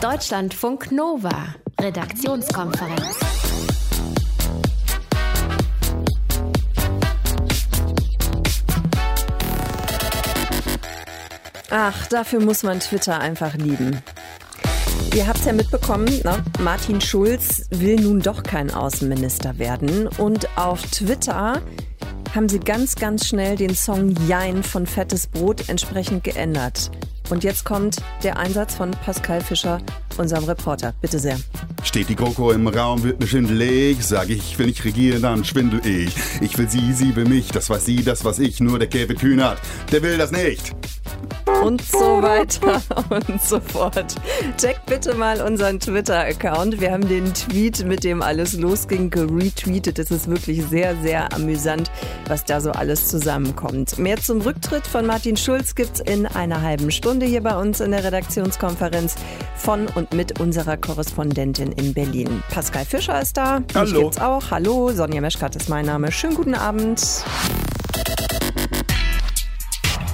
Deutschlandfunk Nova, Redaktionskonferenz. Ach, dafür muss man Twitter einfach lieben. Ihr habt es ja mitbekommen, ne? Martin Schulz will nun doch kein Außenminister werden. Und auf Twitter haben sie ganz, ganz schnell den Song Jein von Fettes Brot entsprechend geändert. Und jetzt kommt der Einsatz von Pascal Fischer, unserem Reporter. Bitte sehr. Steht die GroKo im Raum, wird mir schwindelig. Sag ich, will ich regieren, dann schwindel ich. Ich will sie, sie will mich. Das weiß sie, das was ich. Nur der Kevin Kühnert, der will das nicht und so weiter und so fort. Checkt bitte mal unseren Twitter-Account. Wir haben den Tweet, mit dem alles losging, geretweetet. Es ist wirklich sehr, sehr amüsant, was da so alles zusammenkommt. Mehr zum Rücktritt von Martin Schulz gibt's in einer halben Stunde hier bei uns in der Redaktionskonferenz von und mit unserer Korrespondentin in Berlin. Pascal Fischer ist da. Hallo. Ich gibt's auch. Hallo, Sonja Meschkat ist mein Name. Schönen guten Abend.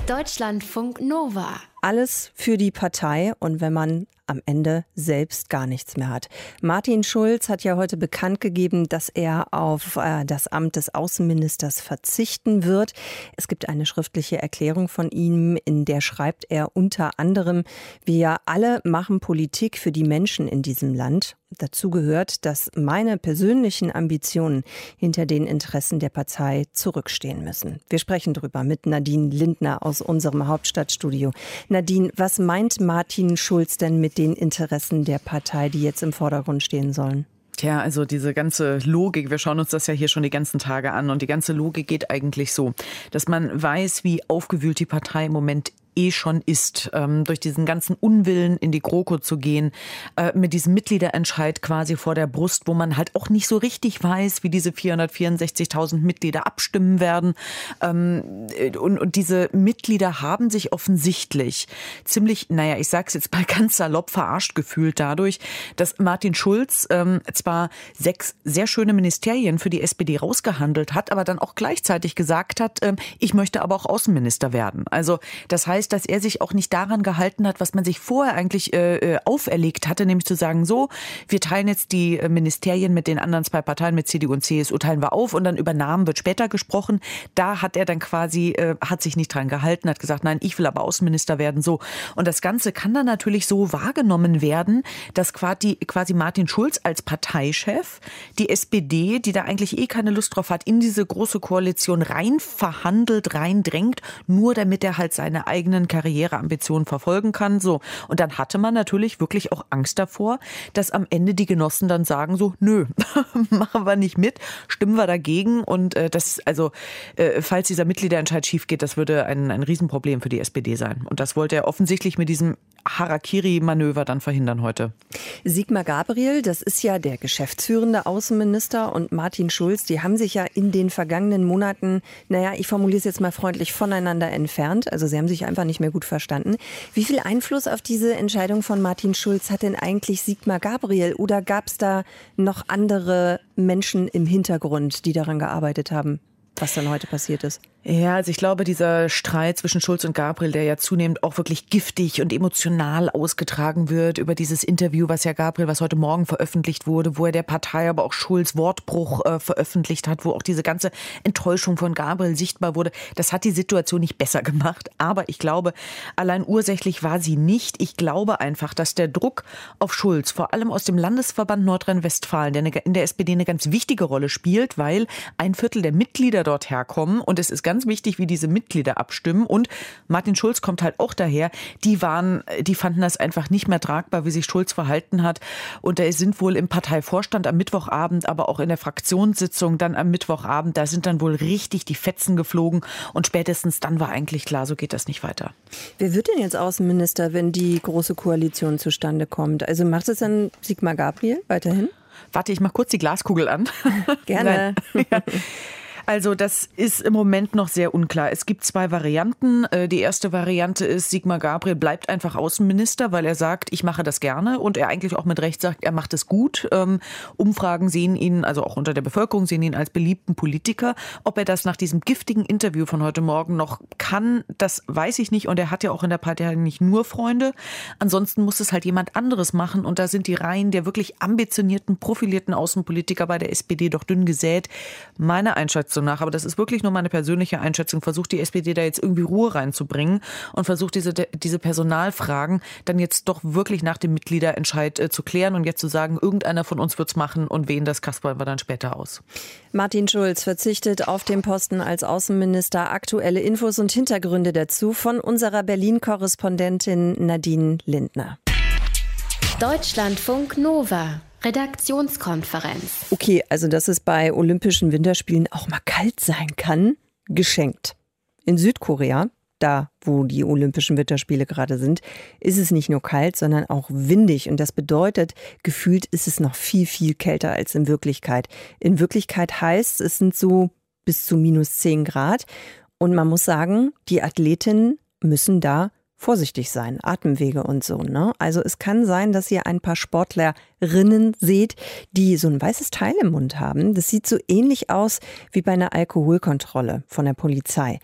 Deutschlandfunk Nova. Alles für die Partei und wenn man am Ende selbst gar nichts mehr hat. Martin Schulz hat ja heute bekannt gegeben, dass er auf äh, das Amt des Außenministers verzichten wird. Es gibt eine schriftliche Erklärung von ihm, in der schreibt er unter anderem, wir alle machen Politik für die Menschen in diesem Land. Dazu gehört, dass meine persönlichen Ambitionen hinter den Interessen der Partei zurückstehen müssen. Wir sprechen darüber mit Nadine Lindner aus unserem Hauptstadtstudio. Nadine, was meint Martin Schulz denn mit den Interessen der Partei, die jetzt im Vordergrund stehen sollen? Tja, also diese ganze Logik, wir schauen uns das ja hier schon die ganzen Tage an und die ganze Logik geht eigentlich so, dass man weiß, wie aufgewühlt die Partei im Moment eh schon ist, ähm, durch diesen ganzen Unwillen in die GroKo zu gehen, äh, mit diesem Mitgliederentscheid quasi vor der Brust, wo man halt auch nicht so richtig weiß, wie diese 464.000 Mitglieder abstimmen werden. Ähm, und, und diese Mitglieder haben sich offensichtlich ziemlich, naja, ich sag's jetzt mal ganz salopp verarscht gefühlt dadurch, dass Martin Schulz ähm, zwar sechs sehr schöne Ministerien für die SPD rausgehandelt hat, aber dann auch gleichzeitig gesagt hat, ähm, ich möchte aber auch Außenminister werden. Also das heißt, ist, dass er sich auch nicht daran gehalten hat, was man sich vorher eigentlich äh, äh, auferlegt hatte, nämlich zu sagen, so, wir teilen jetzt die äh, Ministerien mit den anderen zwei Parteien, mit CDU und CSU, teilen wir auf und dann über Namen wird später gesprochen. Da hat er dann quasi, äh, hat sich nicht dran gehalten, hat gesagt, nein, ich will aber Außenminister werden, so. Und das Ganze kann dann natürlich so wahrgenommen werden, dass quasi, quasi Martin Schulz als Parteichef die SPD, die da eigentlich eh keine Lust drauf hat, in diese große Koalition rein verhandelt, reindrängt, nur damit er halt seine eigene eigenen Karriereambitionen verfolgen kann. So. Und dann hatte man natürlich wirklich auch Angst davor, dass am Ende die Genossen dann sagen so, nö, machen wir nicht mit, stimmen wir dagegen. Und äh, das, also, äh, falls dieser Mitgliederentscheid schief geht, das würde ein, ein Riesenproblem für die SPD sein. Und das wollte er offensichtlich mit diesem Harakiri-Manöver dann verhindern heute. Sigmar Gabriel, das ist ja der geschäftsführende Außenminister und Martin Schulz, die haben sich ja in den vergangenen Monaten, naja, ich formuliere es jetzt mal freundlich, voneinander entfernt. Also sie haben sich einfach nicht mehr gut verstanden. Wie viel Einfluss auf diese Entscheidung von Martin Schulz hat denn eigentlich Sigmar Gabriel? Oder gab es da noch andere Menschen im Hintergrund, die daran gearbeitet haben, was dann heute passiert ist? Ja, also ich glaube, dieser Streit zwischen Schulz und Gabriel, der ja zunehmend auch wirklich giftig und emotional ausgetragen wird über dieses Interview, was ja Gabriel, was heute Morgen veröffentlicht wurde, wo er der Partei aber auch Schulz Wortbruch äh, veröffentlicht hat, wo auch diese ganze Enttäuschung von Gabriel sichtbar wurde, das hat die Situation nicht besser gemacht. Aber ich glaube, allein ursächlich war sie nicht. Ich glaube einfach, dass der Druck auf Schulz, vor allem aus dem Landesverband Nordrhein-Westfalen, der in der SPD eine ganz wichtige Rolle spielt, weil ein Viertel der Mitglieder dort herkommen und es ist ganz ganz wichtig, wie diese Mitglieder abstimmen. Und Martin Schulz kommt halt auch daher. Die waren, die fanden das einfach nicht mehr tragbar, wie sich Schulz verhalten hat. Und da sind wohl im Parteivorstand am Mittwochabend, aber auch in der Fraktionssitzung dann am Mittwochabend, da sind dann wohl richtig die Fetzen geflogen. Und spätestens dann war eigentlich klar, so geht das nicht weiter. Wer wird denn jetzt Außenminister, wenn die große Koalition zustande kommt? Also macht es dann Sigmar Gabriel weiterhin? Warte, ich mach kurz die Glaskugel an. Gerne. ja. Also das ist im Moment noch sehr unklar. Es gibt zwei Varianten. Äh, die erste Variante ist, Sigmar Gabriel bleibt einfach Außenminister, weil er sagt, ich mache das gerne und er eigentlich auch mit Recht sagt, er macht es gut. Ähm, Umfragen sehen ihn, also auch unter der Bevölkerung sehen ihn als beliebten Politiker. Ob er das nach diesem giftigen Interview von heute Morgen noch kann, das weiß ich nicht. Und er hat ja auch in der Partei nicht nur Freunde. Ansonsten muss es halt jemand anderes machen. Und da sind die Reihen der wirklich ambitionierten, profilierten Außenpolitiker bei der SPD doch dünn gesät. Meine Einschätzung nach, aber das ist wirklich nur meine persönliche Einschätzung, versucht die SPD da jetzt irgendwie Ruhe reinzubringen und versucht diese, diese Personalfragen dann jetzt doch wirklich nach dem Mitgliederentscheid äh, zu klären und jetzt zu sagen, irgendeiner von uns wird's machen und wen das kaspern wir dann später aus. Martin Schulz verzichtet auf den Posten als Außenminister. Aktuelle Infos und Hintergründe dazu von unserer Berlin-Korrespondentin Nadine Lindner. Deutschlandfunk Nova. Redaktionskonferenz. Okay, also dass es bei Olympischen Winterspielen auch mal kalt sein kann, geschenkt. In Südkorea, da wo die Olympischen Winterspiele gerade sind, ist es nicht nur kalt, sondern auch windig. Und das bedeutet, gefühlt ist es noch viel, viel kälter als in Wirklichkeit. In Wirklichkeit heißt, es sind so bis zu minus 10 Grad. Und man muss sagen, die Athletinnen müssen da vorsichtig sein, Atemwege und so. Ne? Also es kann sein, dass ihr ein paar Sportlerinnen seht, die so ein weißes Teil im Mund haben. Das sieht so ähnlich aus wie bei einer Alkoholkontrolle von der Polizei.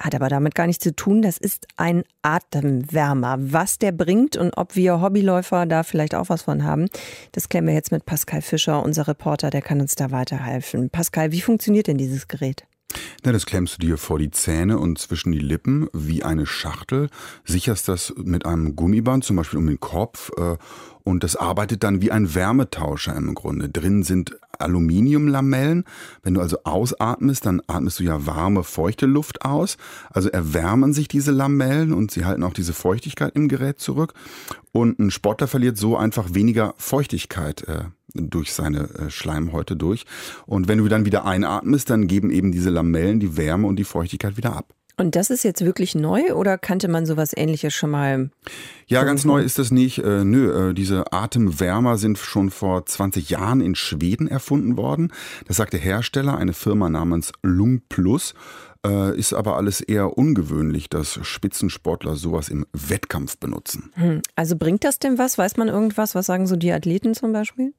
Hat aber damit gar nichts zu tun. Das ist ein Atemwärmer. Was der bringt und ob wir Hobbyläufer da vielleicht auch was von haben, das klären wir jetzt mit Pascal Fischer, unser Reporter, der kann uns da weiterhelfen. Pascal, wie funktioniert denn dieses Gerät? Na, das klemmst du dir vor die Zähne und zwischen die Lippen wie eine Schachtel, sicherst das mit einem Gummiband, zum Beispiel um den Kopf, äh, und das arbeitet dann wie ein Wärmetauscher im Grunde. Drin sind Aluminiumlamellen. Wenn du also ausatmest, dann atmest du ja warme, feuchte Luft aus. Also erwärmen sich diese Lamellen und sie halten auch diese Feuchtigkeit im Gerät zurück. Und ein Sportler verliert so einfach weniger Feuchtigkeit äh, durch seine äh, Schleimhäute durch. Und wenn du dann wieder einatmest, dann geben eben diese Lamellen die Wärme und die Feuchtigkeit wieder ab. Und das ist jetzt wirklich neu oder kannte man sowas ähnliches schon mal? Ja, ganz neu ist das nicht. Äh, nö, äh, diese Atemwärmer sind schon vor 20 Jahren in Schweden erfunden worden. Das sagt der Hersteller, eine Firma namens Lung Plus. Äh, ist aber alles eher ungewöhnlich, dass Spitzensportler sowas im Wettkampf benutzen. Hm. Also bringt das denn was? Weiß man irgendwas? Was sagen so die Athleten zum Beispiel?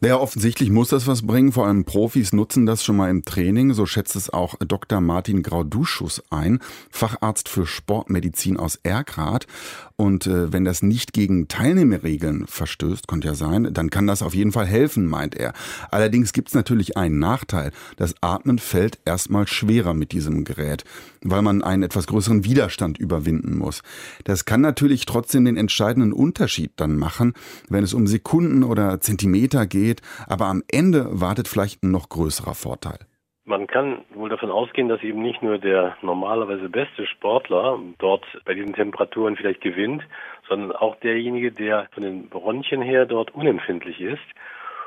Naja, offensichtlich muss das was bringen. Vor allem Profis nutzen das schon mal im Training. So schätzt es auch Dr. Martin Grauduschus ein, Facharzt für Sportmedizin aus Erkrath. Und äh, wenn das nicht gegen Teilnehmerregeln verstößt, könnte ja sein, dann kann das auf jeden Fall helfen, meint er. Allerdings gibt es natürlich einen Nachteil. Das Atmen fällt erstmal schwerer mit diesem Gerät, weil man einen etwas größeren Widerstand überwinden muss. Das kann natürlich trotzdem den entscheidenden Unterschied dann machen, wenn es um Sekunden oder Zentimeter geht, aber am Ende wartet vielleicht ein noch größerer Vorteil. Man kann wohl davon ausgehen, dass eben nicht nur der normalerweise beste Sportler dort bei diesen Temperaturen vielleicht gewinnt, sondern auch derjenige, der von den Bronchien her dort unempfindlich ist.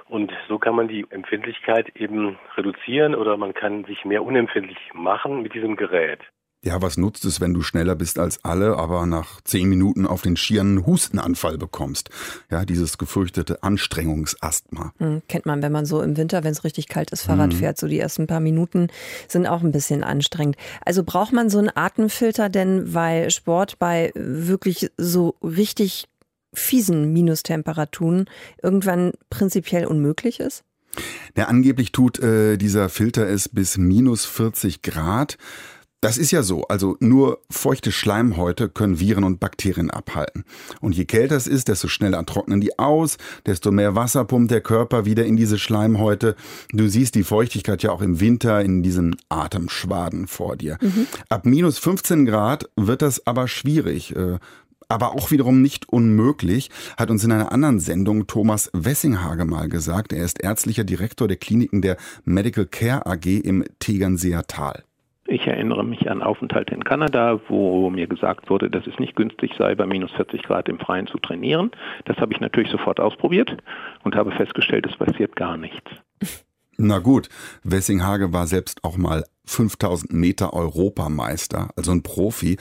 Und so kann man die Empfindlichkeit eben reduzieren oder man kann sich mehr unempfindlich machen mit diesem Gerät. Ja, was nutzt es, wenn du schneller bist als alle, aber nach zehn Minuten auf den einen Hustenanfall bekommst? Ja, dieses gefürchtete Anstrengungsasthma. Hm, kennt man, wenn man so im Winter, wenn es richtig kalt ist, Fahrrad mhm. fährt. So die ersten paar Minuten sind auch ein bisschen anstrengend. Also braucht man so einen Atemfilter denn, weil Sport bei wirklich so richtig fiesen Minustemperaturen irgendwann prinzipiell unmöglich ist? Ja, angeblich tut äh, dieser Filter es bis minus 40 Grad. Das ist ja so, also nur feuchte Schleimhäute können Viren und Bakterien abhalten. Und je kälter es ist, desto schneller trocknen die aus, desto mehr Wasser pumpt der Körper wieder in diese Schleimhäute. Du siehst die Feuchtigkeit ja auch im Winter in diesen Atemschwaden vor dir. Mhm. Ab minus 15 Grad wird das aber schwierig äh, aber auch wiederum nicht unmöglich, hat uns in einer anderen Sendung Thomas Wessinghage mal gesagt. Er ist ärztlicher Direktor der Kliniken der Medical Care AG im Tegernseer Tal. Ich erinnere mich an Aufenthalte in Kanada, wo mir gesagt wurde, dass es nicht günstig sei, bei minus 40 Grad im Freien zu trainieren. Das habe ich natürlich sofort ausprobiert und habe festgestellt, es passiert gar nichts. Na gut, Wessinghage war selbst auch mal 5000 Meter Europameister, also ein Profi.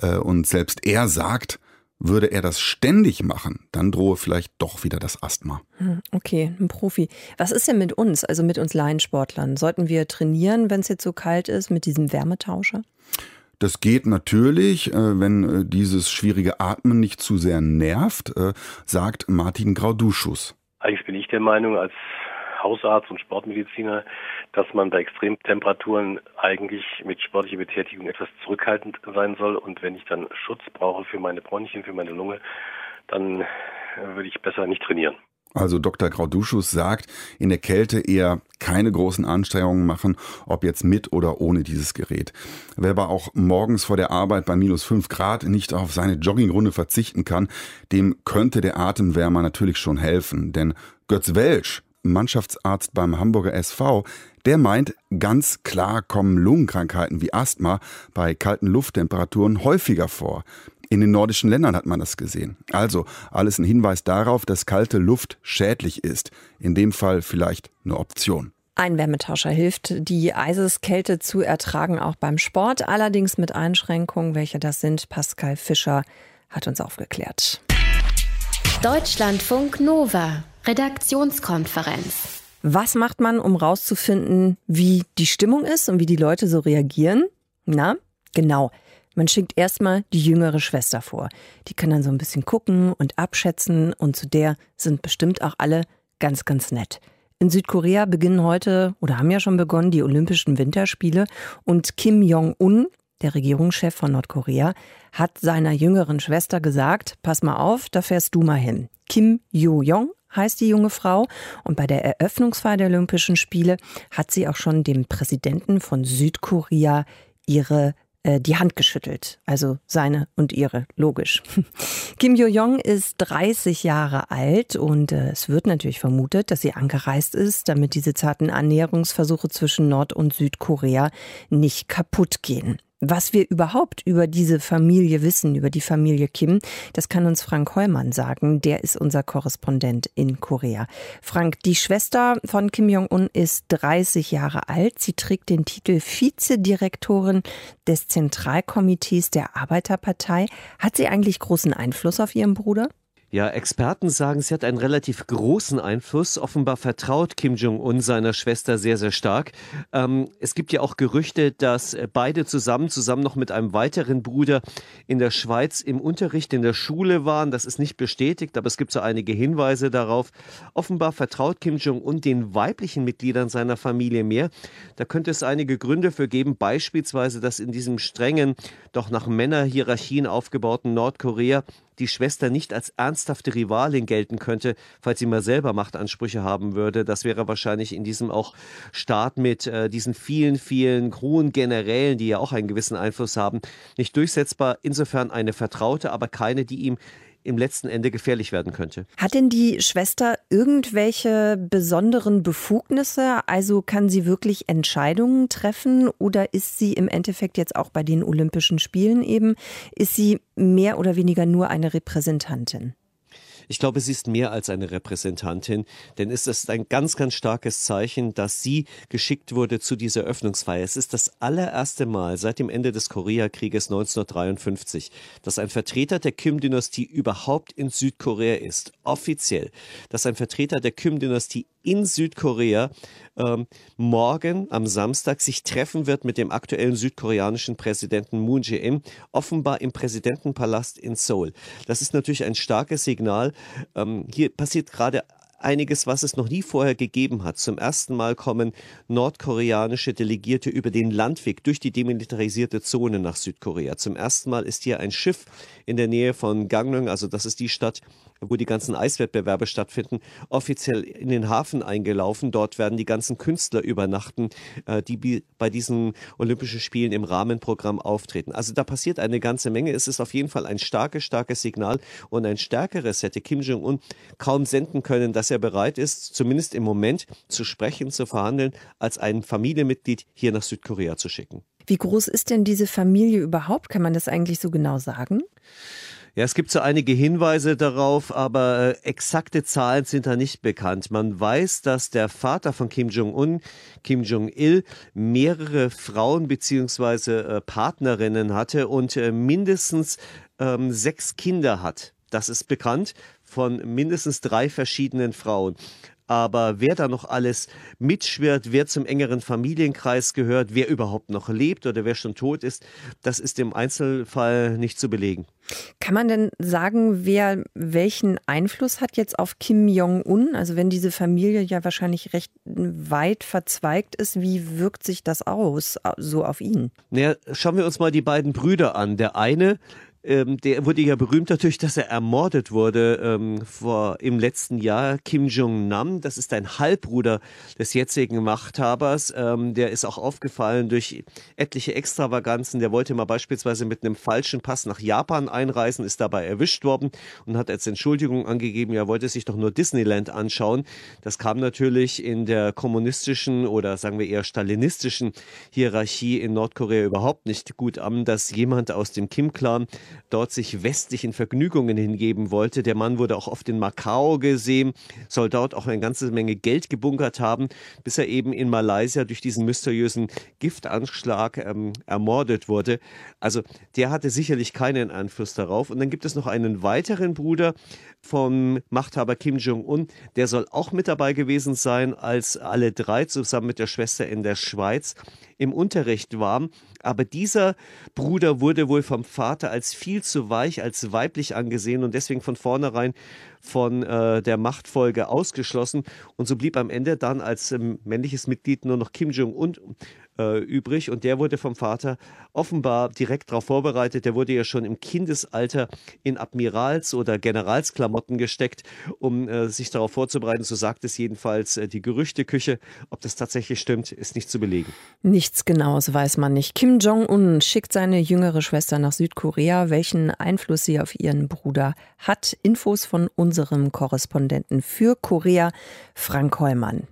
Äh, und selbst er sagt, Würde er das ständig machen, dann drohe vielleicht doch wieder das Asthma. Hm, okay, ein Profi. Was ist denn mit uns, also mit uns Laiensportlern? Sollten wir trainieren, wenn es jetzt so kalt ist, mit diesem Wärmetauscher? Das geht natürlich, äh, wenn äh, dieses schwierige Atmen nicht zu sehr nervt, äh, sagt Martin Grauduschus. Eigentlich bin ich der Meinung, als Hausarzt und Sportmediziner, dass man bei Extremtemperaturen eigentlich mit sportlicher Betätigung etwas zurückhaltend sein soll. Und wenn ich dann Schutz brauche für meine Bronchien, für meine Lunge, dann würde ich besser nicht trainieren. Also Dr. Grauduschus sagt, in der Kälte eher keine großen Anstrengungen machen, ob jetzt mit oder ohne dieses Gerät. Wer aber auch morgens vor der Arbeit bei minus fünf Grad nicht auf seine Joggingrunde verzichten kann, dem könnte der Atemwärmer natürlich schon helfen. Denn Götz Welsch, Mannschaftsarzt beim Hamburger SV, der meint, ganz klar kommen Lungenkrankheiten wie Asthma bei kalten Lufttemperaturen häufiger vor. In den nordischen Ländern hat man das gesehen. Also alles ein Hinweis darauf, dass kalte Luft schädlich ist. In dem Fall vielleicht eine Option. Ein Wärmetauscher hilft, die Eiseskälte zu ertragen, auch beim Sport, allerdings mit Einschränkungen. Welche das sind, Pascal Fischer hat uns aufgeklärt. Deutschlandfunk Nova, Redaktionskonferenz. Was macht man, um rauszufinden, wie die Stimmung ist und wie die Leute so reagieren? Na, genau. Man schickt erstmal die jüngere Schwester vor. Die kann dann so ein bisschen gucken und abschätzen und zu der sind bestimmt auch alle ganz, ganz nett. In Südkorea beginnen heute oder haben ja schon begonnen die Olympischen Winterspiele und Kim Jong-un, der Regierungschef von Nordkorea, hat seiner jüngeren Schwester gesagt, pass mal auf, da fährst du mal hin. Kim Yo-Jong heißt die junge Frau und bei der Eröffnungsfeier der Olympischen Spiele hat sie auch schon dem Präsidenten von Südkorea ihre äh, die Hand geschüttelt. Also seine und ihre, logisch. Kim Yo-jong ist 30 Jahre alt und äh, es wird natürlich vermutet, dass sie angereist ist, damit diese zarten Annäherungsversuche zwischen Nord- und Südkorea nicht kaputt gehen. Was wir überhaupt über diese Familie wissen, über die Familie Kim, das kann uns Frank Heumann sagen. Der ist unser Korrespondent in Korea. Frank, die Schwester von Kim Jong-un ist 30 Jahre alt. Sie trägt den Titel Vizedirektorin des Zentralkomitees der Arbeiterpartei. Hat sie eigentlich großen Einfluss auf ihren Bruder? Ja, Experten sagen, sie hat einen relativ großen Einfluss. Offenbar vertraut Kim Jong-un seiner Schwester sehr, sehr stark. Ähm, es gibt ja auch Gerüchte, dass beide zusammen, zusammen noch mit einem weiteren Bruder in der Schweiz im Unterricht in der Schule waren. Das ist nicht bestätigt, aber es gibt so einige Hinweise darauf. Offenbar vertraut Kim Jong-un den weiblichen Mitgliedern seiner Familie mehr. Da könnte es einige Gründe für geben, beispielsweise, dass in diesem strengen, doch nach Männerhierarchien aufgebauten Nordkorea die Schwester nicht als ernsthafte Rivalin gelten könnte, falls sie mal selber Machtansprüche haben würde. Das wäre wahrscheinlich in diesem auch Staat mit äh, diesen vielen, vielen hohen Generälen, die ja auch einen gewissen Einfluss haben, nicht durchsetzbar. Insofern eine Vertraute, aber keine, die ihm im letzten Ende gefährlich werden könnte. Hat denn die Schwester irgendwelche besonderen Befugnisse? Also kann sie wirklich Entscheidungen treffen oder ist sie im Endeffekt jetzt auch bei den Olympischen Spielen eben, ist sie mehr oder weniger nur eine Repräsentantin? Ich glaube, sie ist mehr als eine Repräsentantin, denn es ist ein ganz, ganz starkes Zeichen, dass sie geschickt wurde zu dieser Öffnungsfeier. Es ist das allererste Mal seit dem Ende des Koreakrieges 1953, dass ein Vertreter der Kim-Dynastie überhaupt in Südkorea ist, offiziell, dass ein Vertreter der Kim-Dynastie in Südkorea ähm, morgen am Samstag sich treffen wird mit dem aktuellen südkoreanischen Präsidenten Moon Jae-in, offenbar im Präsidentenpalast in Seoul. Das ist natürlich ein starkes Signal. Ähm, hier passiert gerade einiges, was es noch nie vorher gegeben hat. Zum ersten Mal kommen nordkoreanische Delegierte über den Landweg durch die demilitarisierte Zone nach Südkorea. Zum ersten Mal ist hier ein Schiff in der Nähe von Gangneung, also das ist die Stadt, wo die ganzen Eiswettbewerbe stattfinden, offiziell in den Hafen eingelaufen. Dort werden die ganzen Künstler übernachten, äh, die bei diesen Olympischen Spielen im Rahmenprogramm auftreten. Also da passiert eine ganze Menge. Es ist auf jeden Fall ein starkes, starkes Signal und ein stärkeres hätte Kim Jong-un kaum senden können, dass er bereit ist, zumindest im Moment zu sprechen, zu verhandeln, als ein Familienmitglied hier nach Südkorea zu schicken. Wie groß ist denn diese Familie überhaupt? Kann man das eigentlich so genau sagen? Ja, es gibt so einige Hinweise darauf, aber äh, exakte Zahlen sind da nicht bekannt. Man weiß, dass der Vater von Kim Jong-un, Kim Jong-il, mehrere Frauen bzw. Äh, Partnerinnen hatte und äh, mindestens ähm, sechs Kinder hat. Das ist bekannt von mindestens drei verschiedenen Frauen. Aber wer da noch alles mitschwirrt, wer zum engeren Familienkreis gehört, wer überhaupt noch lebt oder wer schon tot ist, das ist im Einzelfall nicht zu belegen. Kann man denn sagen, wer welchen Einfluss hat jetzt auf Kim Jong-un? Also wenn diese Familie ja wahrscheinlich recht weit verzweigt ist, wie wirkt sich das aus, so auf ihn? Naja, schauen wir uns mal die beiden Brüder an. Der eine ähm, der wurde ja berühmt dadurch, dass er ermordet wurde ähm, vor, im letzten Jahr. Kim Jong-nam, das ist ein Halbbruder des jetzigen Machthabers. Ähm, der ist auch aufgefallen durch etliche Extravaganzen. Der wollte mal beispielsweise mit einem falschen Pass nach Japan einreisen, ist dabei erwischt worden und hat als Entschuldigung angegeben, er wollte sich doch nur Disneyland anschauen. Das kam natürlich in der kommunistischen oder sagen wir eher stalinistischen Hierarchie in Nordkorea überhaupt nicht gut an, dass jemand aus dem Kim-Clan dort sich westlichen Vergnügungen hingeben wollte. Der Mann wurde auch oft in Macau gesehen, soll dort auch eine ganze Menge Geld gebunkert haben, bis er eben in Malaysia durch diesen mysteriösen Giftanschlag ähm, ermordet wurde. Also der hatte sicherlich keinen Einfluss darauf. Und dann gibt es noch einen weiteren Bruder vom Machthaber Kim Jong-un, der soll auch mit dabei gewesen sein, als alle drei zusammen mit der Schwester in der Schweiz im Unterricht waren. Aber dieser Bruder wurde wohl vom Vater als viel zu weich, als weiblich angesehen und deswegen von vornherein von äh, der Machtfolge ausgeschlossen. Und so blieb am Ende dann als ähm, männliches Mitglied nur noch Kim Jong-un äh, übrig und der wurde vom Vater offenbar direkt darauf vorbereitet. Der wurde ja schon im Kindesalter in Admirals- oder Generalsklamotten gesteckt, um äh, sich darauf vorzubereiten. So sagt es jedenfalls äh, die Gerüchteküche. Ob das tatsächlich stimmt, ist nicht zu belegen. Nichts Genaues weiß man nicht. Kim Jong-un schickt seine jüngere Schwester nach Südkorea. Welchen Einfluss sie auf ihren Bruder hat. Infos von unserem Korrespondenten für Korea, Frank Heumann.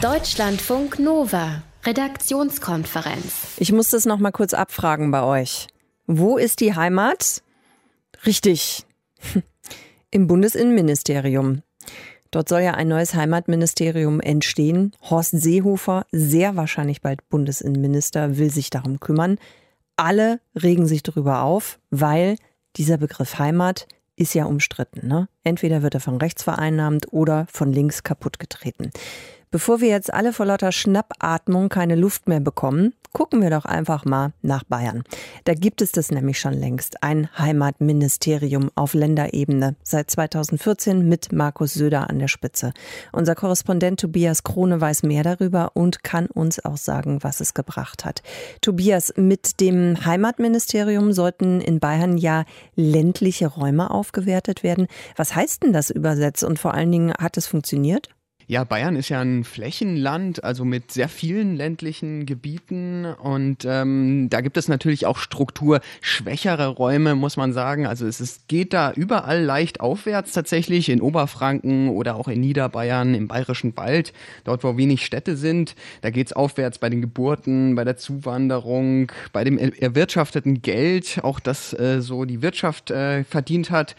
Deutschlandfunk Nova. Redaktionskonferenz. Ich muss das noch mal kurz abfragen bei euch. Wo ist die Heimat? Richtig. Im Bundesinnenministerium. Dort soll ja ein neues Heimatministerium entstehen. Horst Seehofer, sehr wahrscheinlich bald Bundesinnenminister, will sich darum kümmern. Alle regen sich darüber auf, weil dieser Begriff Heimat ist ja umstritten. Ne? Entweder wird er von rechts vereinnahmt oder von links kaputtgetreten. Bevor wir jetzt alle vor lauter Schnappatmung keine Luft mehr bekommen, gucken wir doch einfach mal nach Bayern. Da gibt es das nämlich schon längst, ein Heimatministerium auf Länderebene, seit 2014 mit Markus Söder an der Spitze. Unser Korrespondent Tobias Krone weiß mehr darüber und kann uns auch sagen, was es gebracht hat. Tobias, mit dem Heimatministerium sollten in Bayern ja ländliche Räume aufgewertet werden. Was heißt denn das übersetzt und vor allen Dingen hat es funktioniert? Ja, Bayern ist ja ein Flächenland, also mit sehr vielen ländlichen Gebieten und ähm, da gibt es natürlich auch strukturschwächere Räume, muss man sagen. Also es ist, geht da überall leicht aufwärts tatsächlich, in Oberfranken oder auch in Niederbayern, im Bayerischen Wald, dort wo wenig Städte sind. Da geht's aufwärts bei den Geburten, bei der Zuwanderung, bei dem erwirtschafteten Geld, auch das äh, so die Wirtschaft äh, verdient hat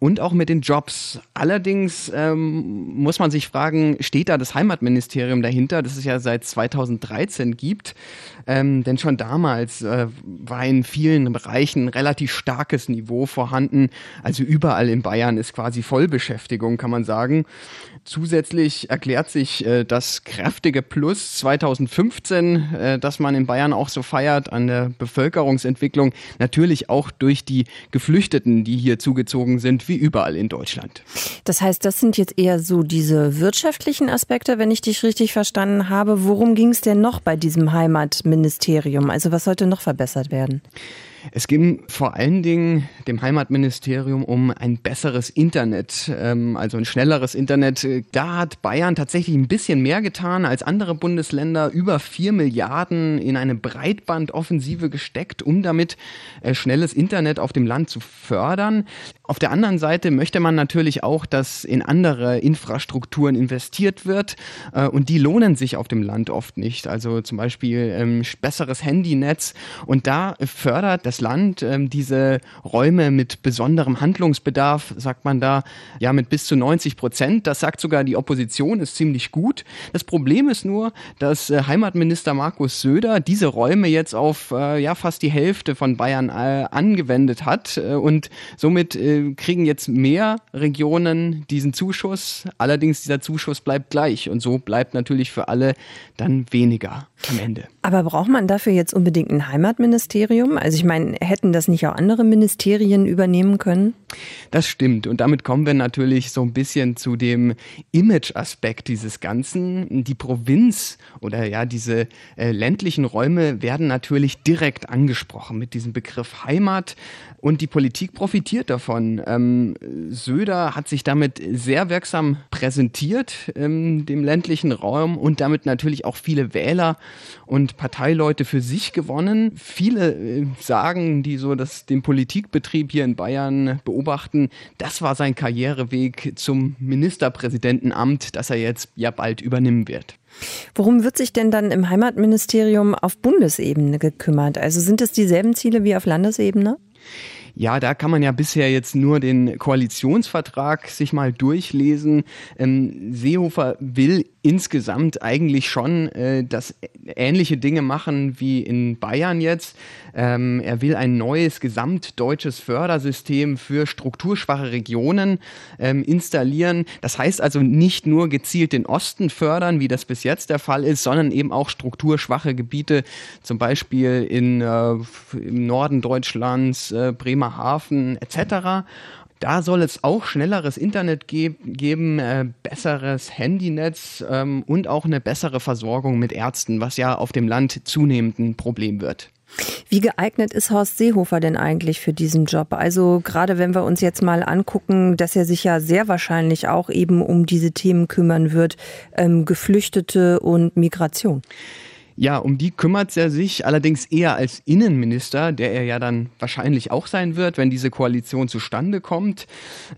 und auch mit den Jobs. Allerdings ähm, muss man sich fragen, steht da das Heimatministerium dahinter, das es ja seit 2013 gibt? Ähm, denn schon damals äh, war in vielen Bereichen relativ starkes Niveau vorhanden. Also überall in Bayern ist quasi Vollbeschäftigung, kann man sagen. Zusätzlich erklärt sich äh, das kräftige Plus 2015, äh, das man in Bayern auch so feiert an der Bevölkerungsentwicklung, natürlich auch durch die Geflüchteten, die hier zugezogen sind, wie überall in Deutschland. Das heißt, das sind jetzt eher so diese wirtschaftlichen Aspekte, wenn ich dich richtig verstanden habe. Worum ging es denn noch bei diesem Heimatministerium? Also was sollte noch verbessert werden? Es ging vor allen Dingen dem Heimatministerium um ein besseres Internet, ähm, also ein schnelleres Internet. Da hat Bayern tatsächlich ein bisschen mehr getan als andere Bundesländer, über vier Milliarden in eine Breitbandoffensive gesteckt, um damit äh, schnelles Internet auf dem Land zu fördern. Auf der anderen Seite möchte man natürlich auch, dass in andere Infrastrukturen investiert wird äh, und die lohnen sich auf dem Land oft nicht. Also zum Beispiel ähm, besseres Handynetz und da fördert das Land. Ähm, diese Räume mit besonderem Handlungsbedarf, sagt man da, ja mit bis zu 90 Prozent. Das sagt sogar die Opposition, ist ziemlich gut. Das Problem ist nur, dass äh, Heimatminister Markus Söder diese Räume jetzt auf äh, ja fast die Hälfte von Bayern äh, angewendet hat äh, und somit äh, kriegen jetzt mehr Regionen diesen Zuschuss. Allerdings dieser Zuschuss bleibt gleich und so bleibt natürlich für alle dann weniger am Ende. Aber braucht man dafür jetzt unbedingt ein Heimatministerium? Also ich meine, hätten das nicht auch andere Ministerien übernehmen können? Das stimmt. Und damit kommen wir natürlich so ein bisschen zu dem Image-Aspekt dieses Ganzen. Die Provinz oder ja, diese äh, ländlichen Räume werden natürlich direkt angesprochen mit diesem Begriff Heimat. Und die Politik profitiert davon. Ähm, Söder hat sich damit sehr wirksam präsentiert, ähm, dem ländlichen Raum und damit natürlich auch viele Wähler und Parteileute für sich gewonnen. Viele äh, sagen, die so das, den Politikbetrieb hier in Bayern beobachten, das war sein Karriereweg zum Ministerpräsidentenamt, das er jetzt ja bald übernehmen wird. Worum wird sich denn dann im Heimatministerium auf Bundesebene gekümmert? Also sind es dieselben Ziele wie auf Landesebene? Ja, da kann man ja bisher jetzt nur den Koalitionsvertrag sich mal durchlesen. Ähm, Seehofer will insgesamt eigentlich schon, äh, dass ähnliche Dinge machen wie in Bayern jetzt. Ähm, er will ein neues gesamtdeutsches Fördersystem für strukturschwache Regionen ähm, installieren. Das heißt also nicht nur gezielt den Osten fördern, wie das bis jetzt der Fall ist, sondern eben auch strukturschwache Gebiete, zum Beispiel in, äh, im Norden Deutschlands, äh, Bremerhaven etc. Da soll es auch schnelleres Internet ge geben, äh, besseres Handynetz ähm, und auch eine bessere Versorgung mit Ärzten, was ja auf dem Land zunehmend ein Problem wird. Wie geeignet ist Horst Seehofer denn eigentlich für diesen Job? Also gerade wenn wir uns jetzt mal angucken, dass er sich ja sehr wahrscheinlich auch eben um diese Themen kümmern wird, ähm, Geflüchtete und Migration. Ja, um die kümmert er sich allerdings eher als Innenminister, der er ja dann wahrscheinlich auch sein wird, wenn diese Koalition zustande kommt.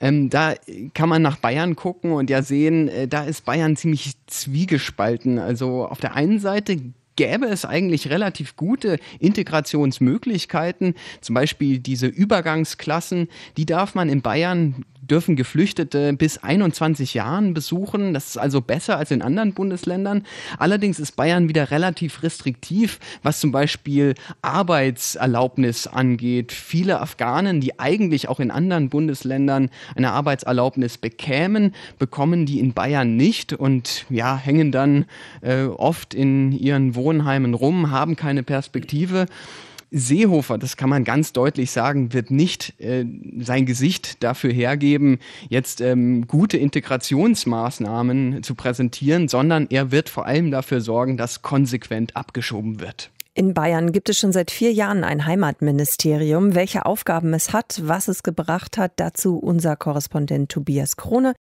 Ähm, da kann man nach Bayern gucken und ja sehen, äh, da ist Bayern ziemlich zwiegespalten. Also auf der einen Seite gäbe es eigentlich relativ gute Integrationsmöglichkeiten. Zum Beispiel diese Übergangsklassen, die darf man in Bayern dürfen Geflüchtete bis 21 Jahren besuchen. Das ist also besser als in anderen Bundesländern. Allerdings ist Bayern wieder relativ restriktiv, was zum Beispiel Arbeitserlaubnis angeht. Viele Afghanen, die eigentlich auch in anderen Bundesländern eine Arbeitserlaubnis bekämen, bekommen die in Bayern nicht und ja, hängen dann äh, oft in ihren Wohnheimen rum, haben keine Perspektive. Seehofer, das kann man ganz deutlich sagen, wird nicht äh, sein Gesicht dafür hergeben, jetzt ähm, gute Integrationsmaßnahmen zu präsentieren, sondern er wird vor allem dafür sorgen, dass konsequent abgeschoben wird. In Bayern gibt es schon seit vier Jahren ein Heimatministerium. Welche Aufgaben es hat, was es gebracht hat, dazu unser Korrespondent Tobias Krone.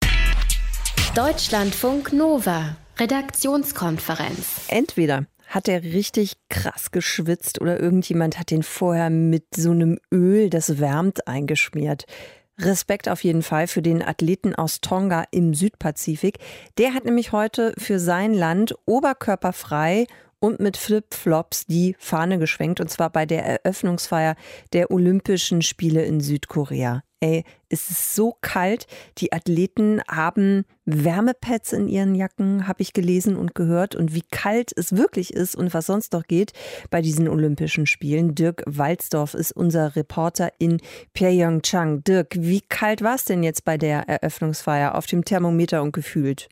Deutschlandfunk Nova, Redaktionskonferenz. Entweder hat er richtig krass geschwitzt oder irgendjemand hat den vorher mit so einem Öl, das wärmt, eingeschmiert. Respekt auf jeden Fall für den Athleten aus Tonga im Südpazifik. Der hat nämlich heute für sein Land oberkörperfrei und mit Flipflops die Fahne geschwenkt, und zwar bei der Eröffnungsfeier der Olympischen Spiele in Südkorea. Ey, es ist so kalt. Die Athleten haben Wärmepads in ihren Jacken, habe ich gelesen und gehört. Und wie kalt es wirklich ist und was sonst noch geht bei diesen Olympischen Spielen. Dirk Walzdorf ist unser Reporter in Pyeongchang. Dirk, wie kalt war es denn jetzt bei der Eröffnungsfeier auf dem Thermometer und gefühlt?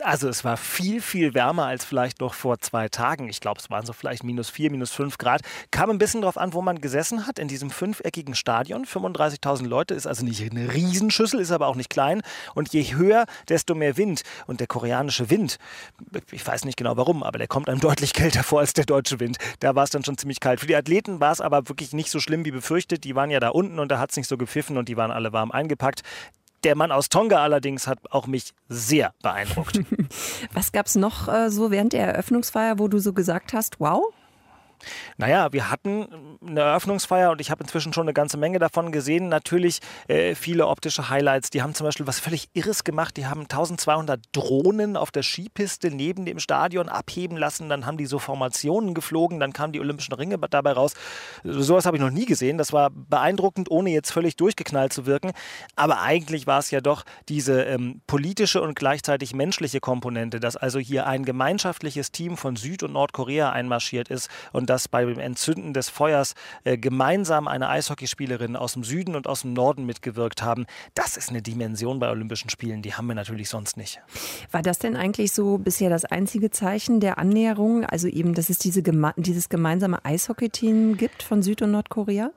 Also es war viel, viel wärmer als vielleicht noch vor zwei Tagen. Ich glaube, es waren so vielleicht minus vier, minus fünf Grad. Kam ein bisschen darauf an, wo man gesessen hat, in diesem fünfeckigen Stadion. 35.000 Leute ist also nicht eine Riesenschüssel, ist aber auch nicht klein. Und je höher, desto mehr Wind. Und der koreanische Wind, ich weiß nicht genau warum, aber der kommt einem deutlich kälter vor als der deutsche Wind. Da war es dann schon ziemlich kalt. Für die Athleten war es aber wirklich nicht so schlimm wie befürchtet. Die waren ja da unten und da hat es nicht so gepfiffen und die waren alle warm eingepackt. Der Mann aus Tonga allerdings hat auch mich sehr beeindruckt. Was gab es noch äh, so während der Eröffnungsfeier, wo du so gesagt hast, wow? Naja, wir hatten eine Eröffnungsfeier und ich habe inzwischen schon eine ganze Menge davon gesehen. Natürlich äh, viele optische Highlights. Die haben zum Beispiel was völlig Irres gemacht. Die haben 1200 Drohnen auf der Skipiste neben dem Stadion abheben lassen. Dann haben die so Formationen geflogen. Dann kamen die Olympischen Ringe dabei raus. Sowas habe ich noch nie gesehen. Das war beeindruckend, ohne jetzt völlig durchgeknallt zu wirken. Aber eigentlich war es ja doch diese ähm, politische und gleichzeitig menschliche Komponente, dass also hier ein gemeinschaftliches Team von Süd- und Nordkorea einmarschiert ist und dass bei dem Entzünden des Feuers äh, gemeinsam eine Eishockeyspielerin aus dem Süden und aus dem Norden mitgewirkt haben. Das ist eine Dimension bei Olympischen Spielen, die haben wir natürlich sonst nicht. War das denn eigentlich so bisher das einzige Zeichen der Annäherung? Also eben, dass es diese dieses gemeinsame Eishockeyteam gibt von Süd- und Nordkorea?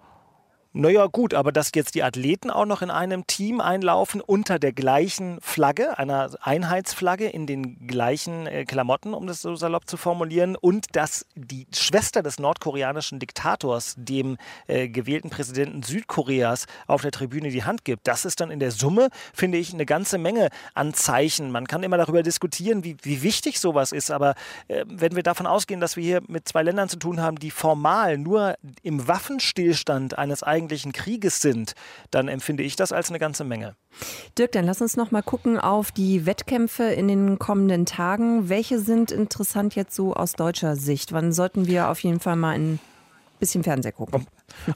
Naja, gut, aber dass jetzt die Athleten auch noch in einem Team einlaufen unter der gleichen Flagge, einer Einheitsflagge in den gleichen äh, Klamotten, um das so salopp zu formulieren, und dass die Schwester des nordkoreanischen Diktators dem äh, gewählten Präsidenten Südkoreas auf der Tribüne die Hand gibt, das ist dann in der Summe, finde ich, eine ganze Menge an Zeichen. Man kann immer darüber diskutieren, wie, wie wichtig sowas ist, aber äh, wenn wir davon ausgehen, dass wir hier mit zwei Ländern zu tun haben, die formal nur im Waffenstillstand eines eigenen eigentlichen Krieges sind, dann empfinde ich das als eine ganze Menge. Dirk, dann lass uns noch mal gucken auf die Wettkämpfe in den kommenden Tagen. Welche sind interessant jetzt so aus deutscher Sicht? Wann sollten wir auf jeden Fall mal ein bisschen Fernsehen gucken?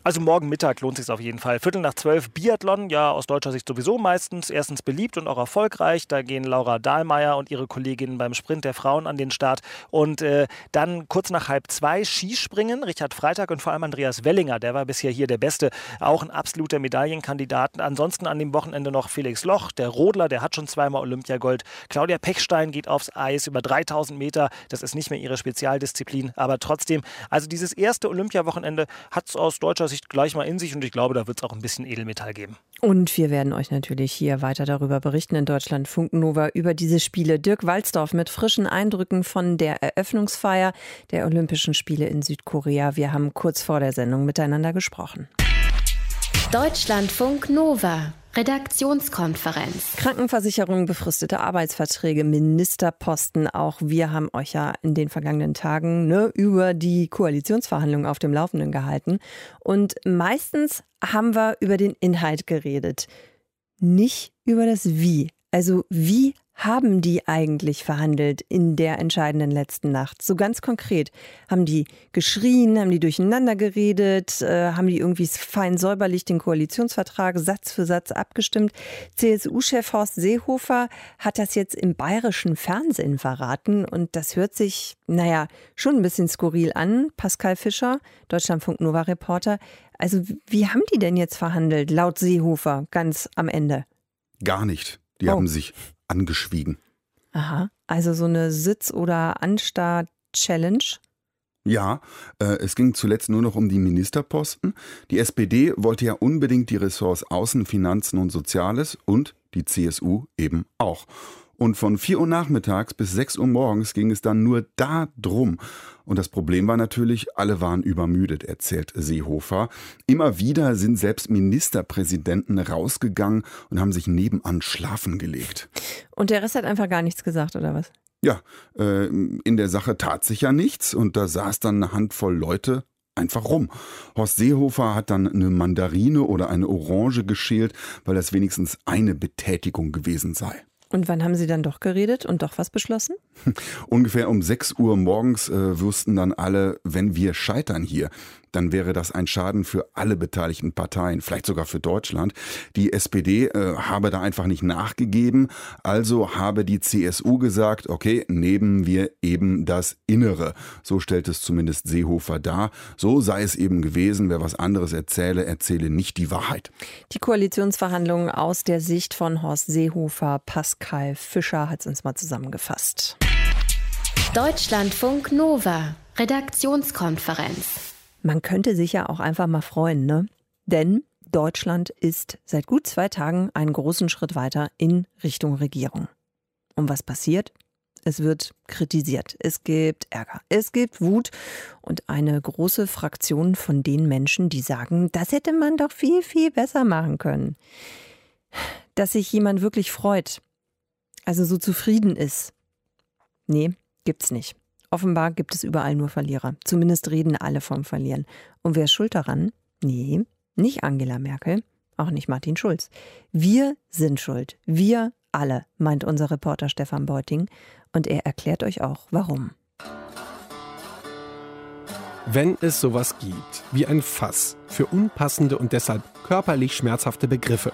Also morgen Mittag lohnt sich auf jeden Fall. Viertel nach zwölf Biathlon, ja aus deutscher Sicht sowieso meistens. Erstens beliebt und auch erfolgreich. Da gehen Laura Dahlmeier und ihre Kolleginnen beim Sprint der Frauen an den Start. Und äh, dann kurz nach halb zwei Skispringen. Richard Freitag und vor allem Andreas Wellinger, der war bisher hier der Beste. Auch ein absoluter Medaillenkandidat. Ansonsten an dem Wochenende noch Felix Loch, der Rodler, der hat schon zweimal Olympiagold. Claudia Pechstein geht aufs Eis über 3000 Meter. Das ist nicht mehr ihre Spezialdisziplin. Aber trotzdem, also dieses erste Olympiawochenende hat es aus deutscher Sicht gleich mal in sich und ich glaube, da wird es auch ein bisschen Edelmetall geben. Und wir werden euch natürlich hier weiter darüber berichten in Deutschland Funk Nova über diese Spiele. Dirk Walzdorf mit frischen Eindrücken von der Eröffnungsfeier der Olympischen Spiele in Südkorea. Wir haben kurz vor der Sendung miteinander gesprochen. Deutschlandfunk Nova. Redaktionskonferenz. Krankenversicherung, befristete Arbeitsverträge, Ministerposten. Auch wir haben euch ja in den vergangenen Tagen ne, über die Koalitionsverhandlungen auf dem Laufenden gehalten. Und meistens haben wir über den Inhalt geredet, nicht über das Wie. Also wie haben die eigentlich verhandelt in der entscheidenden letzten Nacht? So ganz konkret. Haben die geschrien, haben die durcheinander geredet, äh, haben die irgendwie fein säuberlich den Koalitionsvertrag Satz für Satz abgestimmt? CSU-Chef Horst Seehofer hat das jetzt im bayerischen Fernsehen verraten und das hört sich, naja, schon ein bisschen skurril an. Pascal Fischer, Deutschlandfunk Nova Reporter. Also wie haben die denn jetzt verhandelt, laut Seehofer, ganz am Ende? Gar nicht. Die oh. haben sich angeschwiegen. Aha, also so eine Sitz- oder Anstar-Challenge? Ja, äh, es ging zuletzt nur noch um die Ministerposten. Die SPD wollte ja unbedingt die Ressorts Außen, Finanzen und Soziales und die CSU eben auch. Und von 4 Uhr nachmittags bis 6 Uhr morgens ging es dann nur da drum. Und das Problem war natürlich, alle waren übermüdet, erzählt Seehofer. Immer wieder sind selbst Ministerpräsidenten rausgegangen und haben sich nebenan schlafen gelegt. Und der Rest hat einfach gar nichts gesagt, oder was? Ja, äh, in der Sache tat sich ja nichts und da saß dann eine Handvoll Leute einfach rum. Horst Seehofer hat dann eine Mandarine oder eine Orange geschält, weil das wenigstens eine Betätigung gewesen sei. Und wann haben Sie dann doch geredet und doch was beschlossen? Ungefähr um 6 Uhr morgens äh, wüssten dann alle, wenn wir scheitern hier, dann wäre das ein Schaden für alle beteiligten Parteien, vielleicht sogar für Deutschland. Die SPD äh, habe da einfach nicht nachgegeben, also habe die CSU gesagt, okay, nehmen wir eben das Innere. So stellt es zumindest Seehofer dar. So sei es eben gewesen, wer was anderes erzähle, erzähle nicht die Wahrheit. Die Koalitionsverhandlungen aus der Sicht von Horst Seehofer, Pascal Fischer hat es uns mal zusammengefasst. Deutschlandfunk Nova, Redaktionskonferenz. Man könnte sich ja auch einfach mal freuen, ne? Denn Deutschland ist seit gut zwei Tagen einen großen Schritt weiter in Richtung Regierung. Und was passiert? Es wird kritisiert, es gibt Ärger, es gibt Wut und eine große Fraktion von den Menschen, die sagen, das hätte man doch viel, viel besser machen können. Dass sich jemand wirklich freut, also so zufrieden ist. Nee, gibt's nicht. Offenbar gibt es überall nur Verlierer. Zumindest reden alle vom Verlieren. Und wer ist schuld daran? Nee, nicht Angela Merkel, auch nicht Martin Schulz. Wir sind schuld. Wir alle, meint unser Reporter Stefan Beuting. Und er erklärt euch auch, warum. Wenn es sowas gibt wie ein Fass für unpassende und deshalb körperlich schmerzhafte Begriffe,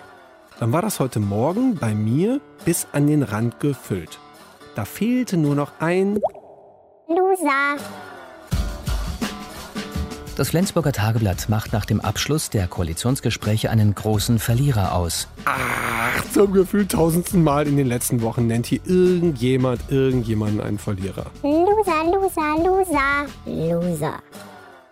dann war das heute Morgen bei mir bis an den Rand gefüllt. Da fehlte nur noch ein Loser. Das Flensburger Tageblatt macht nach dem Abschluss der Koalitionsgespräche einen großen Verlierer aus. Ach, zum gefühlt tausendsten Mal in den letzten Wochen nennt hier irgendjemand irgendjemanden einen Verlierer. Loser, Loser, Loser, Loser.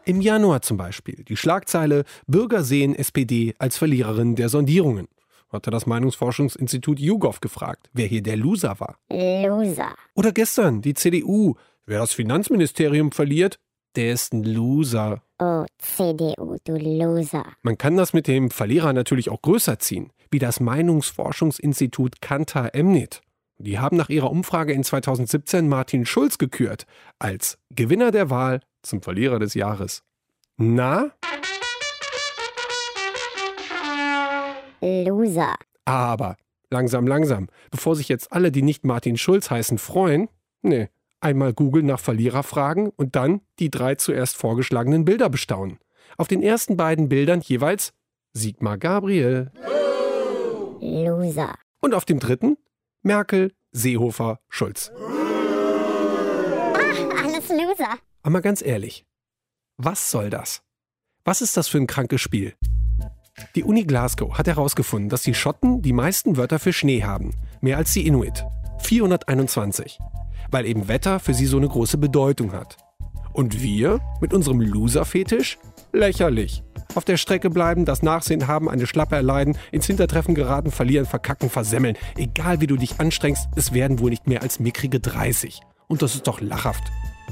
Im Januar zum Beispiel die Schlagzeile Bürger sehen SPD als Verliererin der Sondierungen. Hatte das Meinungsforschungsinstitut YouGov gefragt, wer hier der Loser war. Loser. Oder gestern die CDU. Wer das Finanzministerium verliert, der ist ein Loser. Oh, CDU, du Loser. Man kann das mit dem Verlierer natürlich auch größer ziehen, wie das Meinungsforschungsinstitut Kantar Emnit. Die haben nach ihrer Umfrage in 2017 Martin Schulz gekürt als Gewinner der Wahl zum Verlierer des Jahres. Na? Loser. Aber langsam, langsam, bevor sich jetzt alle, die nicht Martin Schulz heißen, freuen, nee, einmal Google nach Verlierer fragen und dann die drei zuerst vorgeschlagenen Bilder bestaunen. Auf den ersten beiden Bildern jeweils Sigmar Gabriel. Loser. Und auf dem dritten Merkel, Seehofer, Schulz. Ach, alles Loser. Aber ganz ehrlich, was soll das? Was ist das für ein krankes Spiel? Die Uni Glasgow hat herausgefunden, dass die Schotten die meisten Wörter für Schnee haben. Mehr als die Inuit. 421. Weil eben Wetter für sie so eine große Bedeutung hat. Und wir mit unserem Loser-Fetisch? Lächerlich. Auf der Strecke bleiben, das Nachsehen haben, eine Schlappe erleiden, ins Hintertreffen geraten, verlieren, verkacken, versemmeln. Egal wie du dich anstrengst, es werden wohl nicht mehr als mickrige 30. Und das ist doch lachhaft.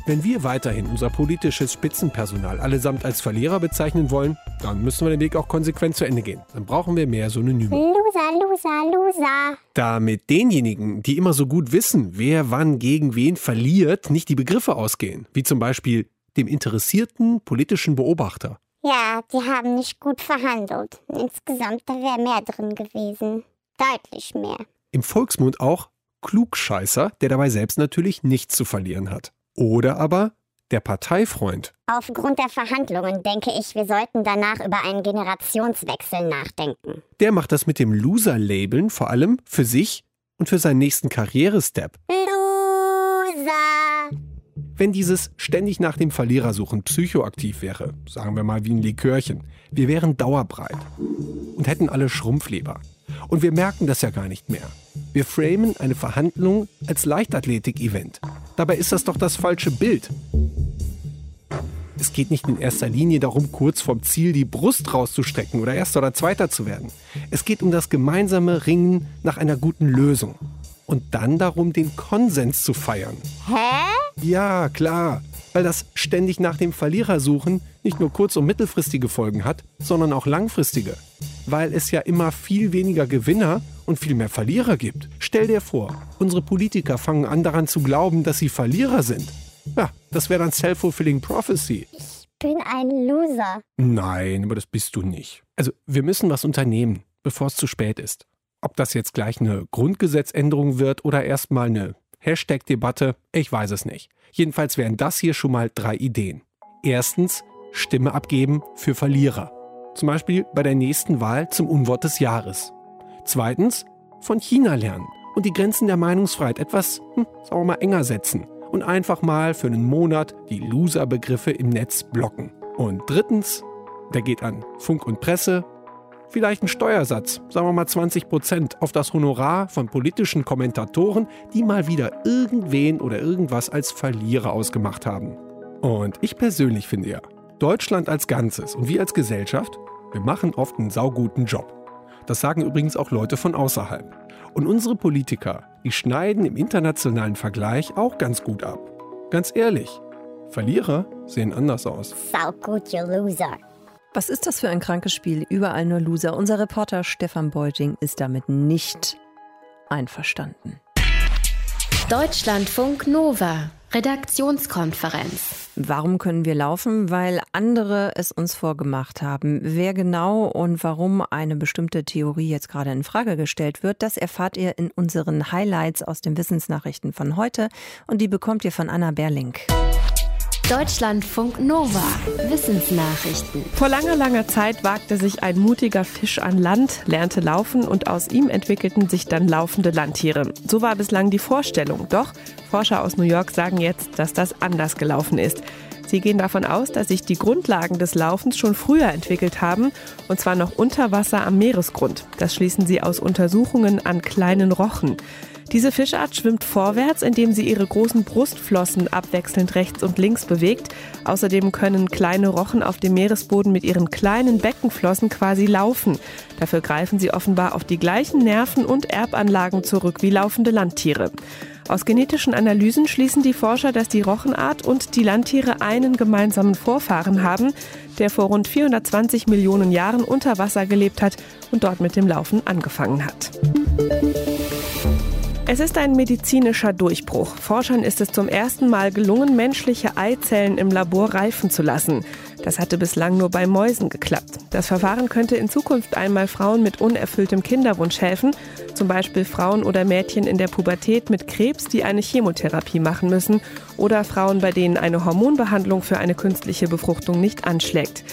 Wenn wir weiterhin unser politisches Spitzenpersonal allesamt als Verlierer bezeichnen wollen, dann müssen wir den Weg auch konsequent zu Ende gehen. Dann brauchen wir mehr Synonyme. Loser, Loser, Loser. Damit denjenigen, die immer so gut wissen, wer wann gegen wen verliert, nicht die Begriffe ausgehen, wie zum Beispiel dem interessierten politischen Beobachter. Ja, die haben nicht gut verhandelt. Insgesamt, da wäre mehr drin gewesen. Deutlich mehr. Im Volksmund auch Klugscheißer, der dabei selbst natürlich nichts zu verlieren hat. Oder aber der Parteifreund. Aufgrund der Verhandlungen denke ich, wir sollten danach über einen Generationswechsel nachdenken. Der macht das mit dem Loser-Labeln vor allem für sich und für seinen nächsten Karrierestep. Loser. Wenn dieses ständig nach dem Verlierer suchen psychoaktiv wäre, sagen wir mal wie ein Likörchen, wir wären dauerbreit und hätten alle Schrumpfleber. Und wir merken das ja gar nicht mehr. Wir framen eine Verhandlung als Leichtathletik-Event. Dabei ist das doch das falsche Bild. Es geht nicht in erster Linie darum, kurz vorm Ziel die Brust rauszustrecken oder Erster oder Zweiter zu werden. Es geht um das gemeinsame Ringen nach einer guten Lösung. Und dann darum, den Konsens zu feiern. Hä? Ja, klar. Weil das ständig nach dem Verlierer suchen nicht nur kurz- und mittelfristige Folgen hat, sondern auch langfristige. Weil es ja immer viel weniger Gewinner und viel mehr Verlierer gibt. Stell dir vor, unsere Politiker fangen an daran zu glauben, dass sie Verlierer sind. Ja, das wäre dann Self-Fulfilling Prophecy. Ich bin ein Loser. Nein, aber das bist du nicht. Also, wir müssen was unternehmen, bevor es zu spät ist. Ob das jetzt gleich eine Grundgesetzänderung wird oder erstmal eine Hashtag-Debatte, ich weiß es nicht. Jedenfalls wären das hier schon mal drei Ideen. Erstens, Stimme abgeben für Verlierer. Zum Beispiel bei der nächsten Wahl zum Unwort des Jahres. Zweitens, von China lernen und die Grenzen der Meinungsfreiheit etwas, hm, sagen wir mal, enger setzen und einfach mal für einen Monat die Loser-Begriffe im Netz blocken. Und drittens, der geht an Funk und Presse, vielleicht ein Steuersatz, sagen wir mal 20 Prozent, auf das Honorar von politischen Kommentatoren, die mal wieder irgendwen oder irgendwas als Verlierer ausgemacht haben. Und ich persönlich finde ja, Deutschland als Ganzes und wir als Gesellschaft, wir machen oft einen sauguten Job. Das sagen übrigens auch Leute von außerhalb. Und unsere Politiker, die schneiden im internationalen Vergleich auch ganz gut ab. Ganz ehrlich, Verlierer sehen anders aus. Sau gut, you Loser. Was ist das für ein krankes Spiel? Überall nur Loser. Unser Reporter Stefan Beuting ist damit nicht einverstanden. Deutschlandfunk Nova Redaktionskonferenz. Warum können wir laufen? Weil andere es uns vorgemacht haben. Wer genau und warum eine bestimmte Theorie jetzt gerade in Frage gestellt wird, das erfahrt ihr in unseren Highlights aus den Wissensnachrichten von heute und die bekommt ihr von Anna Berling. Deutschlandfunk Nova. Wissensnachrichten. Vor langer, langer Zeit wagte sich ein mutiger Fisch an Land, lernte laufen und aus ihm entwickelten sich dann laufende Landtiere. So war bislang die Vorstellung. Doch Forscher aus New York sagen jetzt, dass das anders gelaufen ist. Sie gehen davon aus, dass sich die Grundlagen des Laufens schon früher entwickelt haben, und zwar noch unter Wasser am Meeresgrund. Das schließen sie aus Untersuchungen an kleinen Rochen. Diese Fischart schwimmt vorwärts, indem sie ihre großen Brustflossen abwechselnd rechts und links bewegt. Außerdem können kleine Rochen auf dem Meeresboden mit ihren kleinen Beckenflossen quasi laufen. Dafür greifen sie offenbar auf die gleichen Nerven und Erbanlagen zurück wie laufende Landtiere. Aus genetischen Analysen schließen die Forscher, dass die Rochenart und die Landtiere einen gemeinsamen Vorfahren haben, der vor rund 420 Millionen Jahren unter Wasser gelebt hat und dort mit dem Laufen angefangen hat. Es ist ein medizinischer Durchbruch. Forschern ist es zum ersten Mal gelungen, menschliche Eizellen im Labor reifen zu lassen. Das hatte bislang nur bei Mäusen geklappt. Das Verfahren könnte in Zukunft einmal Frauen mit unerfülltem Kinderwunsch helfen, zum Beispiel Frauen oder Mädchen in der Pubertät mit Krebs, die eine Chemotherapie machen müssen, oder Frauen, bei denen eine Hormonbehandlung für eine künstliche Befruchtung nicht anschlägt.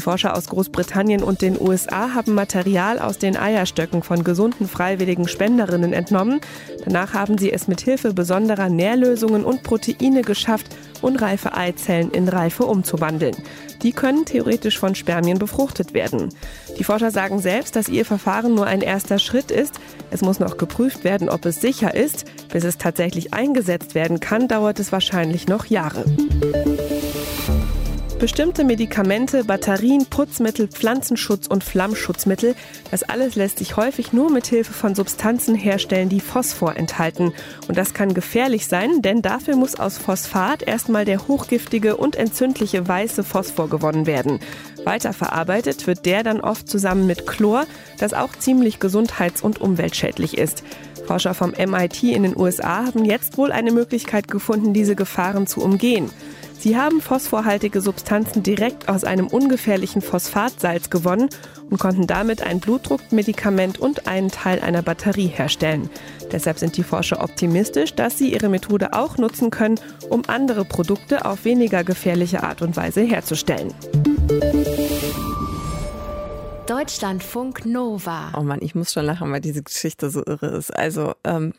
Die Forscher aus Großbritannien und den USA haben Material aus den Eierstöcken von gesunden freiwilligen Spenderinnen entnommen. Danach haben sie es mit Hilfe besonderer Nährlösungen und Proteine geschafft, unreife Eizellen in reife umzuwandeln. Die können theoretisch von Spermien befruchtet werden. Die Forscher sagen selbst, dass ihr Verfahren nur ein erster Schritt ist. Es muss noch geprüft werden, ob es sicher ist. Bis es tatsächlich eingesetzt werden kann, dauert es wahrscheinlich noch Jahre. Bestimmte Medikamente, Batterien, Putzmittel, Pflanzenschutz und Flammschutzmittel, das alles lässt sich häufig nur mit Hilfe von Substanzen herstellen, die Phosphor enthalten. Und das kann gefährlich sein, denn dafür muss aus Phosphat erstmal der hochgiftige und entzündliche weiße Phosphor gewonnen werden. Weiterverarbeitet wird der dann oft zusammen mit Chlor, das auch ziemlich gesundheits- und umweltschädlich ist. Forscher vom MIT in den USA haben jetzt wohl eine Möglichkeit gefunden, diese Gefahren zu umgehen. Sie haben phosphorhaltige Substanzen direkt aus einem ungefährlichen Phosphatsalz gewonnen und konnten damit ein Blutdruckmedikament und einen Teil einer Batterie herstellen. Deshalb sind die Forscher optimistisch, dass sie ihre Methode auch nutzen können, um andere Produkte auf weniger gefährliche Art und Weise herzustellen. Deutschlandfunk Nova. Oh Mann, ich muss schon lachen, weil diese Geschichte so irre ist. Also ähm,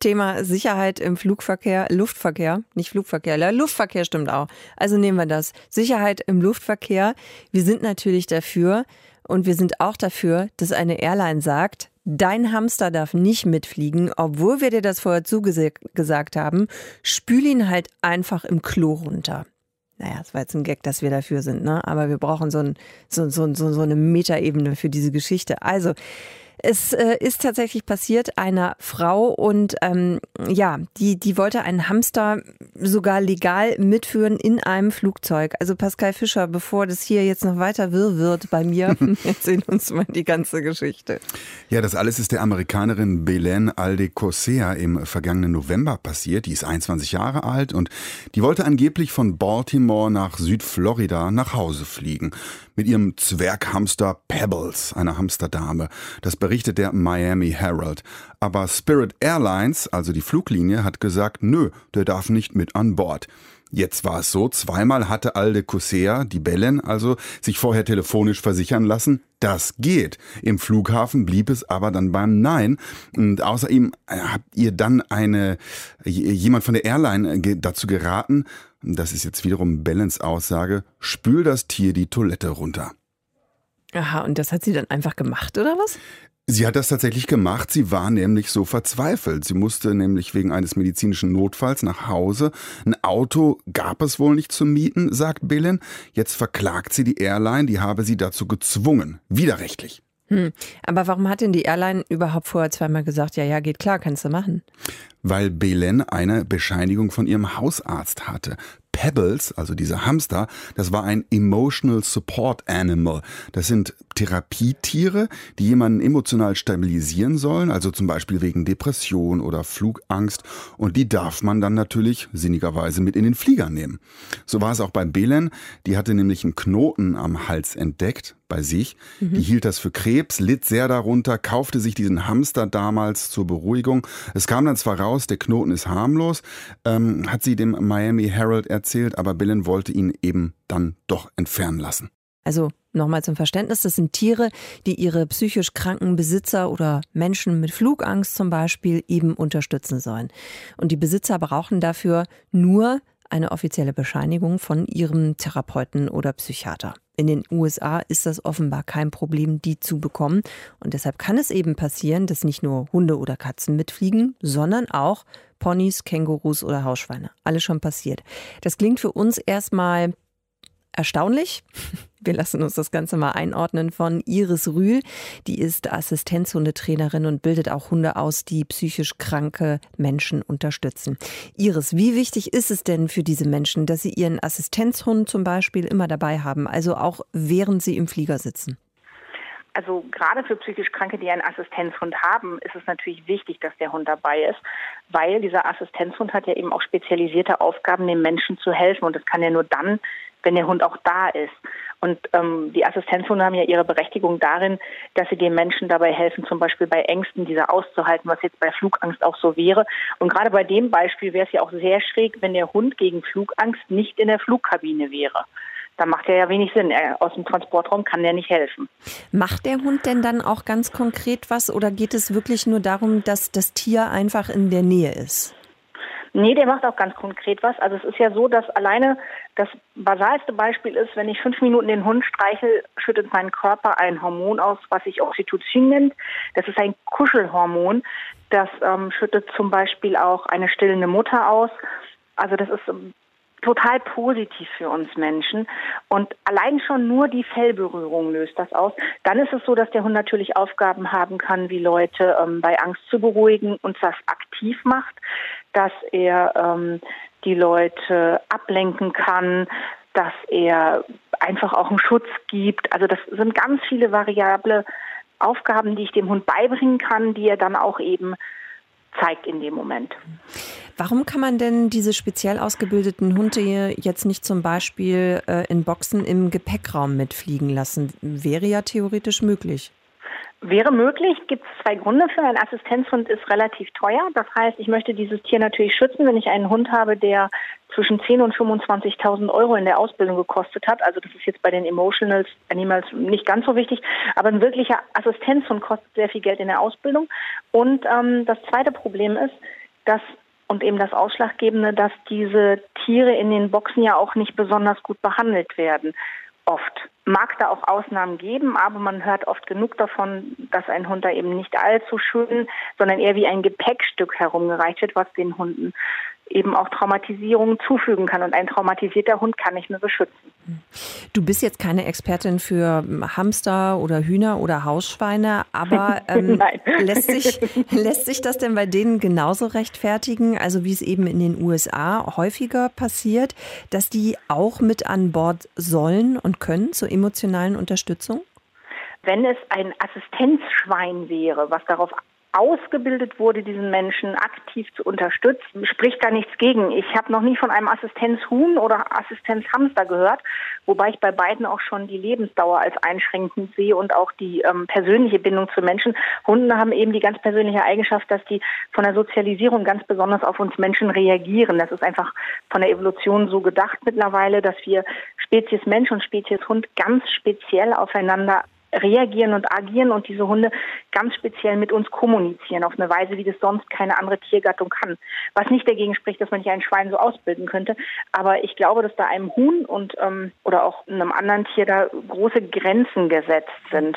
Thema Sicherheit im Flugverkehr, Luftverkehr, nicht Flugverkehr, Luftverkehr stimmt auch. Also nehmen wir das. Sicherheit im Luftverkehr. Wir sind natürlich dafür und wir sind auch dafür, dass eine Airline sagt, Dein Hamster darf nicht mitfliegen, obwohl wir dir das vorher zugesagt haben. Spül ihn halt einfach im Klo runter naja, es war jetzt ein Gag, dass wir dafür sind, ne? Aber wir brauchen so, ein, so, so, so, so eine Metaebene für diese Geschichte. Also, es äh, ist tatsächlich passiert einer Frau und ähm, ja, die, die wollte einen Hamster sogar legal mitführen in einem Flugzeug. Also Pascal Fischer, bevor das hier jetzt noch weiter wirr wird bei mir, erzähl uns mal die ganze Geschichte. Ja, das alles ist der Amerikanerin Belen Aldecosea im vergangenen November passiert. Die ist 21 Jahre alt und die wollte angeblich von Baltimore nach Südflorida nach Hause fliegen mit ihrem Zwerghamster Pebbles, einer Hamsterdame. Das berichtet der Miami Herald. Aber Spirit Airlines, also die Fluglinie, hat gesagt, nö, der darf nicht mit an Bord. Jetzt war es so, zweimal hatte Alde Kusea, die Bellen, also sich vorher telefonisch versichern lassen, das geht. Im Flughafen blieb es aber dann beim Nein. Und außerdem habt ihr dann eine, jemand von der Airline dazu geraten, das ist jetzt wiederum Bellens Aussage, spül das Tier die Toilette runter. Aha, und das hat sie dann einfach gemacht, oder was? Sie hat das tatsächlich gemacht. Sie war nämlich so verzweifelt. Sie musste nämlich wegen eines medizinischen Notfalls nach Hause. Ein Auto gab es wohl nicht zu mieten, sagt Belen. Jetzt verklagt sie die Airline, die habe sie dazu gezwungen. Widerrechtlich. Hm. Aber warum hat denn die Airline überhaupt vorher zweimal gesagt, ja, ja, geht klar, kannst du machen? Weil Belen eine Bescheinigung von ihrem Hausarzt hatte. Pebbles, also dieser Hamster, das war ein Emotional Support Animal. Das sind Therapietiere, die jemanden emotional stabilisieren sollen, also zum Beispiel wegen Depression oder Flugangst. Und die darf man dann natürlich sinnigerweise mit in den Flieger nehmen. So war es auch bei Belen. Die hatte nämlich einen Knoten am Hals entdeckt bei sich. Mhm. Die hielt das für Krebs, litt sehr darunter, kaufte sich diesen Hamster damals zur Beruhigung. Es kam dann zwar raus, der Knoten ist harmlos, ähm, hat sie dem Miami Herald erzählt, aber Belen wollte ihn eben dann doch entfernen lassen. Also nochmal zum Verständnis, das sind Tiere, die ihre psychisch kranken Besitzer oder Menschen mit Flugangst zum Beispiel eben unterstützen sollen. Und die Besitzer brauchen dafür nur eine offizielle Bescheinigung von ihrem Therapeuten oder Psychiater. In den USA ist das offenbar kein Problem, die zu bekommen. Und deshalb kann es eben passieren, dass nicht nur Hunde oder Katzen mitfliegen, sondern auch Ponys, Kängurus oder Hausschweine. Alles schon passiert. Das klingt für uns erstmal erstaunlich. Wir lassen uns das Ganze mal einordnen von Iris Rühl. Die ist Assistenzhundetrainerin und bildet auch Hunde aus, die psychisch kranke Menschen unterstützen. Iris, wie wichtig ist es denn für diese Menschen, dass sie ihren Assistenzhund zum Beispiel immer dabei haben, also auch während sie im Flieger sitzen? Also gerade für psychisch Kranke, die einen Assistenzhund haben, ist es natürlich wichtig, dass der Hund dabei ist, weil dieser Assistenzhund hat ja eben auch spezialisierte Aufgaben, den Menschen zu helfen. Und das kann er nur dann, wenn der Hund auch da ist. Und ähm, die Assistenzhunde haben ja ihre Berechtigung darin, dass sie den Menschen dabei helfen, zum Beispiel bei Ängsten diese auszuhalten, was jetzt bei Flugangst auch so wäre. Und gerade bei dem Beispiel wäre es ja auch sehr schräg, wenn der Hund gegen Flugangst nicht in der Flugkabine wäre. Da macht er ja wenig Sinn. Aus dem Transportraum kann der nicht helfen. Macht der Hund denn dann auch ganz konkret was oder geht es wirklich nur darum, dass das Tier einfach in der Nähe ist? Nee, der macht auch ganz konkret was. Also es ist ja so, dass alleine das basalste Beispiel ist, wenn ich fünf Minuten den Hund streichel, schüttet mein Körper ein Hormon aus, was sich Oxytocin nennt. Das ist ein Kuschelhormon. Das ähm, schüttet zum Beispiel auch eine stillende Mutter aus. Also das ist ähm, total positiv für uns Menschen. Und allein schon nur die Fellberührung löst das aus. Dann ist es so, dass der Hund natürlich Aufgaben haben kann, wie Leute ähm, bei Angst zu beruhigen und das aktiv macht dass er ähm, die Leute ablenken kann, dass er einfach auch einen Schutz gibt. Also das sind ganz viele variable Aufgaben, die ich dem Hund beibringen kann, die er dann auch eben zeigt in dem Moment. Warum kann man denn diese speziell ausgebildeten Hunde jetzt nicht zum Beispiel äh, in Boxen im Gepäckraum mitfliegen lassen? Wäre ja theoretisch möglich. Wäre möglich, gibt es zwei Gründe für. Ein Assistenzhund ist relativ teuer. Das heißt, ich möchte dieses Tier natürlich schützen, wenn ich einen Hund habe, der zwischen 10.000 und 25.000 Euro in der Ausbildung gekostet hat. Also das ist jetzt bei den Emotional Animals nicht ganz so wichtig. Aber ein wirklicher Assistenzhund kostet sehr viel Geld in der Ausbildung. Und ähm, das zweite Problem ist, dass und eben das Ausschlaggebende, dass diese Tiere in den Boxen ja auch nicht besonders gut behandelt werden oft. Mag da auch Ausnahmen geben, aber man hört oft genug davon, dass ein Hund da eben nicht allzu schön, sondern eher wie ein Gepäckstück herumgereicht wird, was den Hunden eben auch Traumatisierungen zufügen kann. Und ein traumatisierter Hund kann nicht mehr beschützen. Du bist jetzt keine Expertin für Hamster oder Hühner oder Hausschweine, aber ähm, lässt, sich, lässt sich das denn bei denen genauso rechtfertigen, also wie es eben in den USA häufiger passiert, dass die auch mit an Bord sollen und können zur emotionalen Unterstützung? Wenn es ein Assistenzschwein wäre, was darauf ausgebildet wurde, diesen Menschen aktiv zu unterstützen, spricht da nichts gegen. Ich habe noch nie von einem Assistenzhuhn oder Assistenzhamster gehört, wobei ich bei beiden auch schon die Lebensdauer als einschränkend sehe und auch die ähm, persönliche Bindung zu Menschen. Hunde haben eben die ganz persönliche Eigenschaft, dass die von der Sozialisierung ganz besonders auf uns Menschen reagieren. Das ist einfach von der Evolution so gedacht mittlerweile, dass wir Spezies Mensch und Spezies Hund ganz speziell aufeinander reagieren und agieren und diese Hunde ganz speziell mit uns kommunizieren auf eine Weise, wie das sonst keine andere Tiergattung kann. Was nicht dagegen spricht, dass man nicht ein Schwein so ausbilden könnte. Aber ich glaube, dass da einem Huhn und ähm, oder auch einem anderen Tier da große Grenzen gesetzt sind.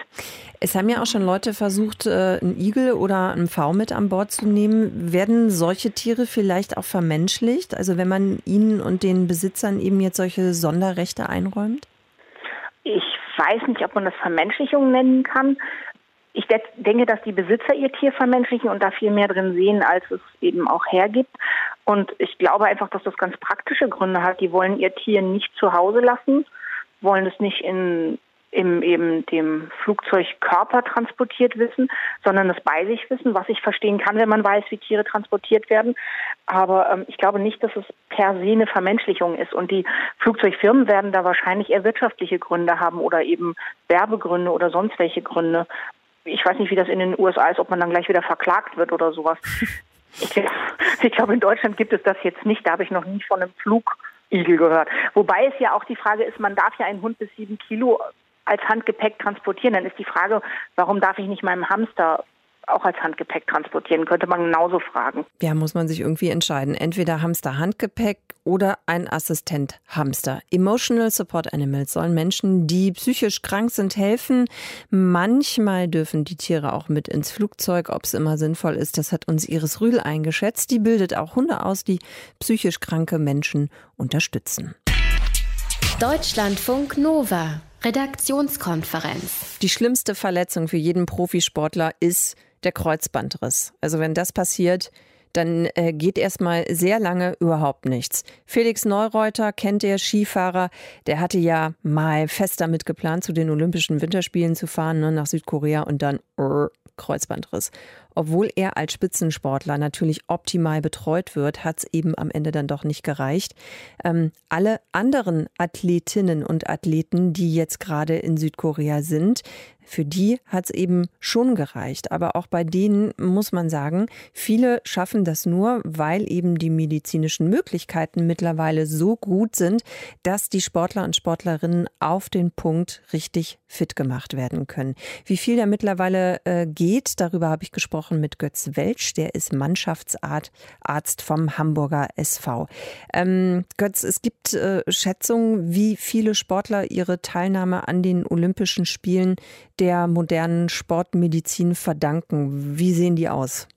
Es haben ja auch schon Leute versucht, äh, einen Igel oder einen V mit an Bord zu nehmen. Werden solche Tiere vielleicht auch vermenschlicht? Also wenn man ihnen und den Besitzern eben jetzt solche Sonderrechte einräumt? Ich weiß nicht, ob man das Vermenschlichung nennen kann. Ich denke, dass die Besitzer ihr Tier vermenschlichen und da viel mehr drin sehen, als es eben auch hergibt. Und ich glaube einfach, dass das ganz praktische Gründe hat. Die wollen ihr Tier nicht zu Hause lassen, wollen es nicht in im eben dem Flugzeugkörper transportiert wissen, sondern es bei sich wissen, was ich verstehen kann, wenn man weiß, wie Tiere transportiert werden. Aber ähm, ich glaube nicht, dass es per se eine Vermenschlichung ist. Und die Flugzeugfirmen werden da wahrscheinlich eher wirtschaftliche Gründe haben oder eben Werbegründe oder sonst welche Gründe. Ich weiß nicht, wie das in den USA ist, ob man dann gleich wieder verklagt wird oder sowas. Ich, ich glaube, in Deutschland gibt es das jetzt nicht. Da habe ich noch nie von einem Flugigel gehört. Wobei es ja auch die Frage ist, man darf ja einen Hund bis sieben Kilo als Handgepäck transportieren, dann ist die Frage, warum darf ich nicht meinem Hamster auch als Handgepäck transportieren, könnte man genauso fragen. Ja, muss man sich irgendwie entscheiden. Entweder Hamster Handgepäck oder ein Assistent Hamster. Emotional Support Animals sollen Menschen, die psychisch krank sind, helfen. Manchmal dürfen die Tiere auch mit ins Flugzeug. Ob es immer sinnvoll ist, das hat uns Iris Rühl eingeschätzt. Die bildet auch Hunde aus, die psychisch kranke Menschen unterstützen. Deutschlandfunk Nova Redaktionskonferenz. Die schlimmste Verletzung für jeden Profisportler ist der Kreuzbandriss. Also wenn das passiert, dann äh, geht erstmal sehr lange überhaupt nichts. Felix Neureuter kennt der Skifahrer, der hatte ja mal fest damit geplant, zu den Olympischen Winterspielen zu fahren, ne, nach Südkorea und dann Kreuzbandriss. Obwohl er als Spitzensportler natürlich optimal betreut wird, hat es eben am Ende dann doch nicht gereicht. Ähm, alle anderen Athletinnen und Athleten, die jetzt gerade in Südkorea sind, für die hat es eben schon gereicht. Aber auch bei denen muss man sagen, viele schaffen das nur, weil eben die medizinischen Möglichkeiten mittlerweile so gut sind, dass die Sportler und Sportlerinnen auf den Punkt richtig fit gemacht werden können. Wie viel da mittlerweile äh, geht, darüber habe ich gesprochen mit Götz Welsch, der ist Mannschaftsarzt vom Hamburger SV. Ähm, Götz, es gibt äh, Schätzungen, wie viele Sportler ihre Teilnahme an den Olympischen Spielen der modernen Sportmedizin verdanken? Wie sehen die aus?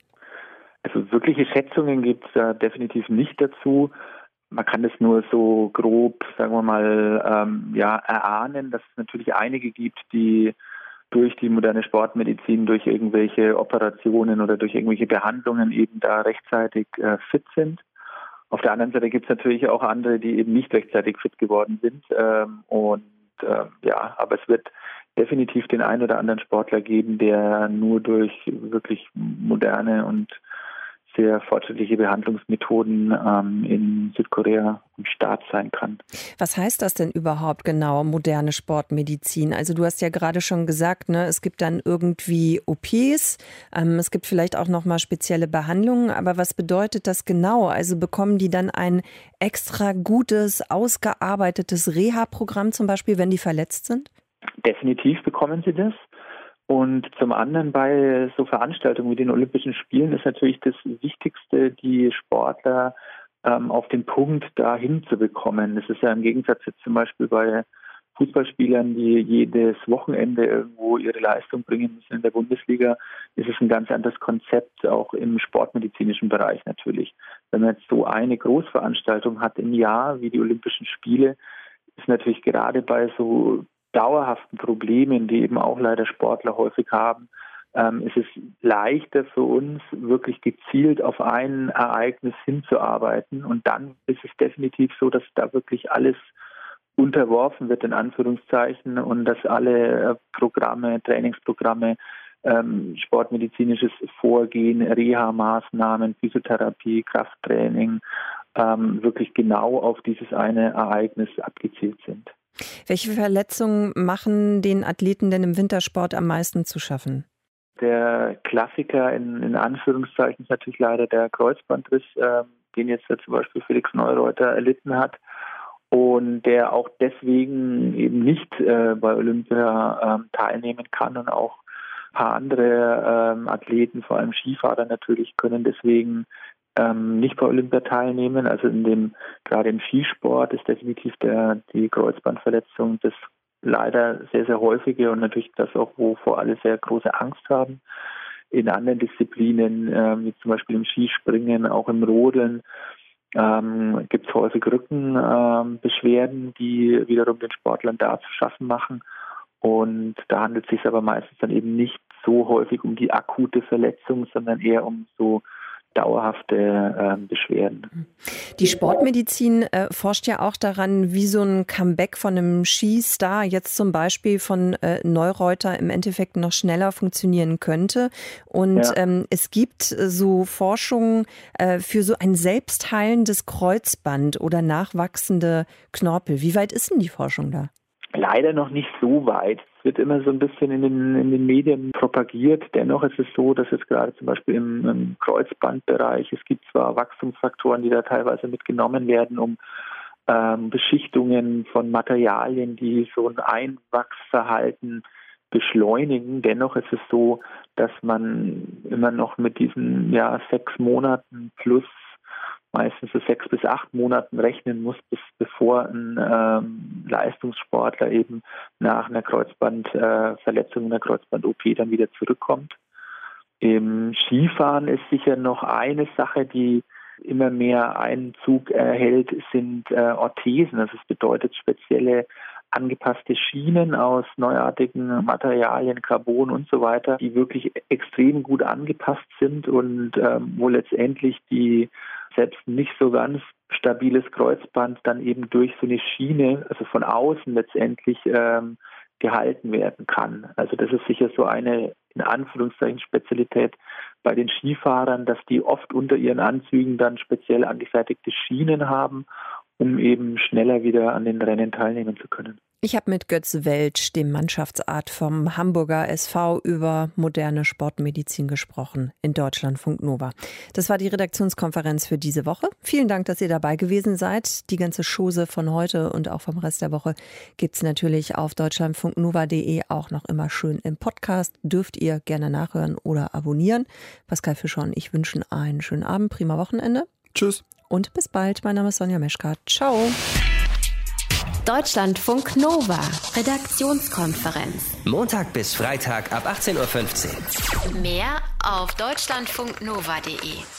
Also wirkliche Schätzungen gibt es da definitiv nicht dazu. Man kann das nur so grob, sagen wir mal, ähm, ja, erahnen, dass es natürlich einige gibt, die durch die moderne Sportmedizin, durch irgendwelche Operationen oder durch irgendwelche Behandlungen eben da rechtzeitig äh, fit sind. Auf der anderen Seite gibt es natürlich auch andere, die eben nicht rechtzeitig fit geworden sind. Ähm, und äh, ja, aber es wird definitiv den einen oder anderen Sportler geben, der nur durch wirklich moderne und sehr fortschrittliche Behandlungsmethoden ähm, in Südkorea am Start sein kann. Was heißt das denn überhaupt genau, moderne Sportmedizin? Also du hast ja gerade schon gesagt, ne, es gibt dann irgendwie OPs, ähm, es gibt vielleicht auch nochmal spezielle Behandlungen, aber was bedeutet das genau? Also bekommen die dann ein extra gutes, ausgearbeitetes Reha-Programm zum Beispiel, wenn die verletzt sind? Definitiv bekommen sie das. Und zum anderen bei so Veranstaltungen wie den Olympischen Spielen ist natürlich das Wichtigste, die Sportler ähm, auf den Punkt dahin zu bekommen. Das ist ja im Gegensatz jetzt zum Beispiel bei Fußballspielern, die jedes Wochenende irgendwo ihre Leistung bringen müssen in der Bundesliga, ist es ein ganz anderes Konzept, auch im sportmedizinischen Bereich natürlich. Wenn man jetzt so eine Großveranstaltung hat im Jahr wie die Olympischen Spiele, ist natürlich gerade bei so dauerhaften Problemen, die eben auch leider Sportler häufig haben, ähm, ist es leichter für uns, wirklich gezielt auf ein Ereignis hinzuarbeiten. Und dann ist es definitiv so, dass da wirklich alles unterworfen wird, in Anführungszeichen, und dass alle äh, Programme, Trainingsprogramme, ähm, sportmedizinisches Vorgehen, Reha-Maßnahmen, Physiotherapie, Krafttraining ähm, wirklich genau auf dieses eine Ereignis abgezielt sind. Welche Verletzungen machen den Athleten denn im Wintersport am meisten zu schaffen? Der Klassiker in, in Anführungszeichen ist natürlich leider der Kreuzbandriss, äh, den jetzt zum Beispiel Felix Neureuter erlitten hat und der auch deswegen eben nicht äh, bei Olympia äh, teilnehmen kann und auch ein paar andere ähm, Athleten, vor allem Skifahrer natürlich, können deswegen ähm, nicht bei Olympia teilnehmen. Also in dem, gerade im Skisport ist definitiv der, die Kreuzbandverletzung das leider sehr, sehr häufige und natürlich das auch, wovor alle sehr große Angst haben. In anderen Disziplinen, ähm, wie zum Beispiel im Skispringen, auch im Rodeln, ähm, gibt es häufig Rückenbeschwerden, ähm, die wiederum den Sportlern da zu schaffen machen. Und da handelt es sich aber meistens dann eben nicht so häufig um die akute Verletzung, sondern eher um so dauerhafte äh, Beschwerden. Die Sportmedizin äh, forscht ja auch daran, wie so ein Comeback von einem Skistar jetzt zum Beispiel von äh, Neureuter im Endeffekt noch schneller funktionieren könnte. Und ja. ähm, es gibt so Forschungen äh, für so ein selbstheilendes Kreuzband oder nachwachsende Knorpel. Wie weit ist denn die Forschung da? Leider noch nicht so weit wird immer so ein bisschen in den, in den Medien propagiert. Dennoch ist es so, dass jetzt gerade zum Beispiel im, im Kreuzbandbereich, es gibt zwar Wachstumsfaktoren, die da teilweise mitgenommen werden, um ähm, Beschichtungen von Materialien, die so ein Einwachsverhalten beschleunigen. Dennoch ist es so, dass man immer noch mit diesen ja, sechs Monaten plus meistens so sechs bis acht Monaten rechnen muss, bis, bevor ein ähm, Leistungssportler eben nach einer Kreuzbandverletzung, äh, einer Kreuzband-OP dann wieder zurückkommt. Im Skifahren ist sicher noch eine Sache, die immer mehr Einzug erhält, sind äh, Orthesen. Also es bedeutet spezielle angepasste Schienen aus neuartigen Materialien, Carbon und so weiter, die wirklich extrem gut angepasst sind und ähm, wo letztendlich die selbst nicht so ganz stabiles Kreuzband dann eben durch so eine Schiene, also von außen letztendlich ähm, gehalten werden kann. Also das ist sicher so eine in Anführungszeichen Spezialität bei den Skifahrern, dass die oft unter ihren Anzügen dann speziell angefertigte Schienen haben, um eben schneller wieder an den Rennen teilnehmen zu können. Ich habe mit Götz Welsch, dem Mannschaftsart vom Hamburger SV, über moderne Sportmedizin gesprochen in Deutschlandfunk Nova. Das war die Redaktionskonferenz für diese Woche. Vielen Dank, dass ihr dabei gewesen seid. Die ganze Chose von heute und auch vom Rest der Woche gibt es natürlich auf deutschlandfunknova.de auch noch immer schön im Podcast. Dürft ihr gerne nachhören oder abonnieren. Pascal Fischer und ich wünschen einen schönen Abend, prima Wochenende. Tschüss. Und bis bald. Mein Name ist Sonja Meschka. Ciao. Deutschlandfunk Nova, Redaktionskonferenz. Montag bis Freitag ab 18.15 Uhr. Mehr auf deutschlandfunknova.de.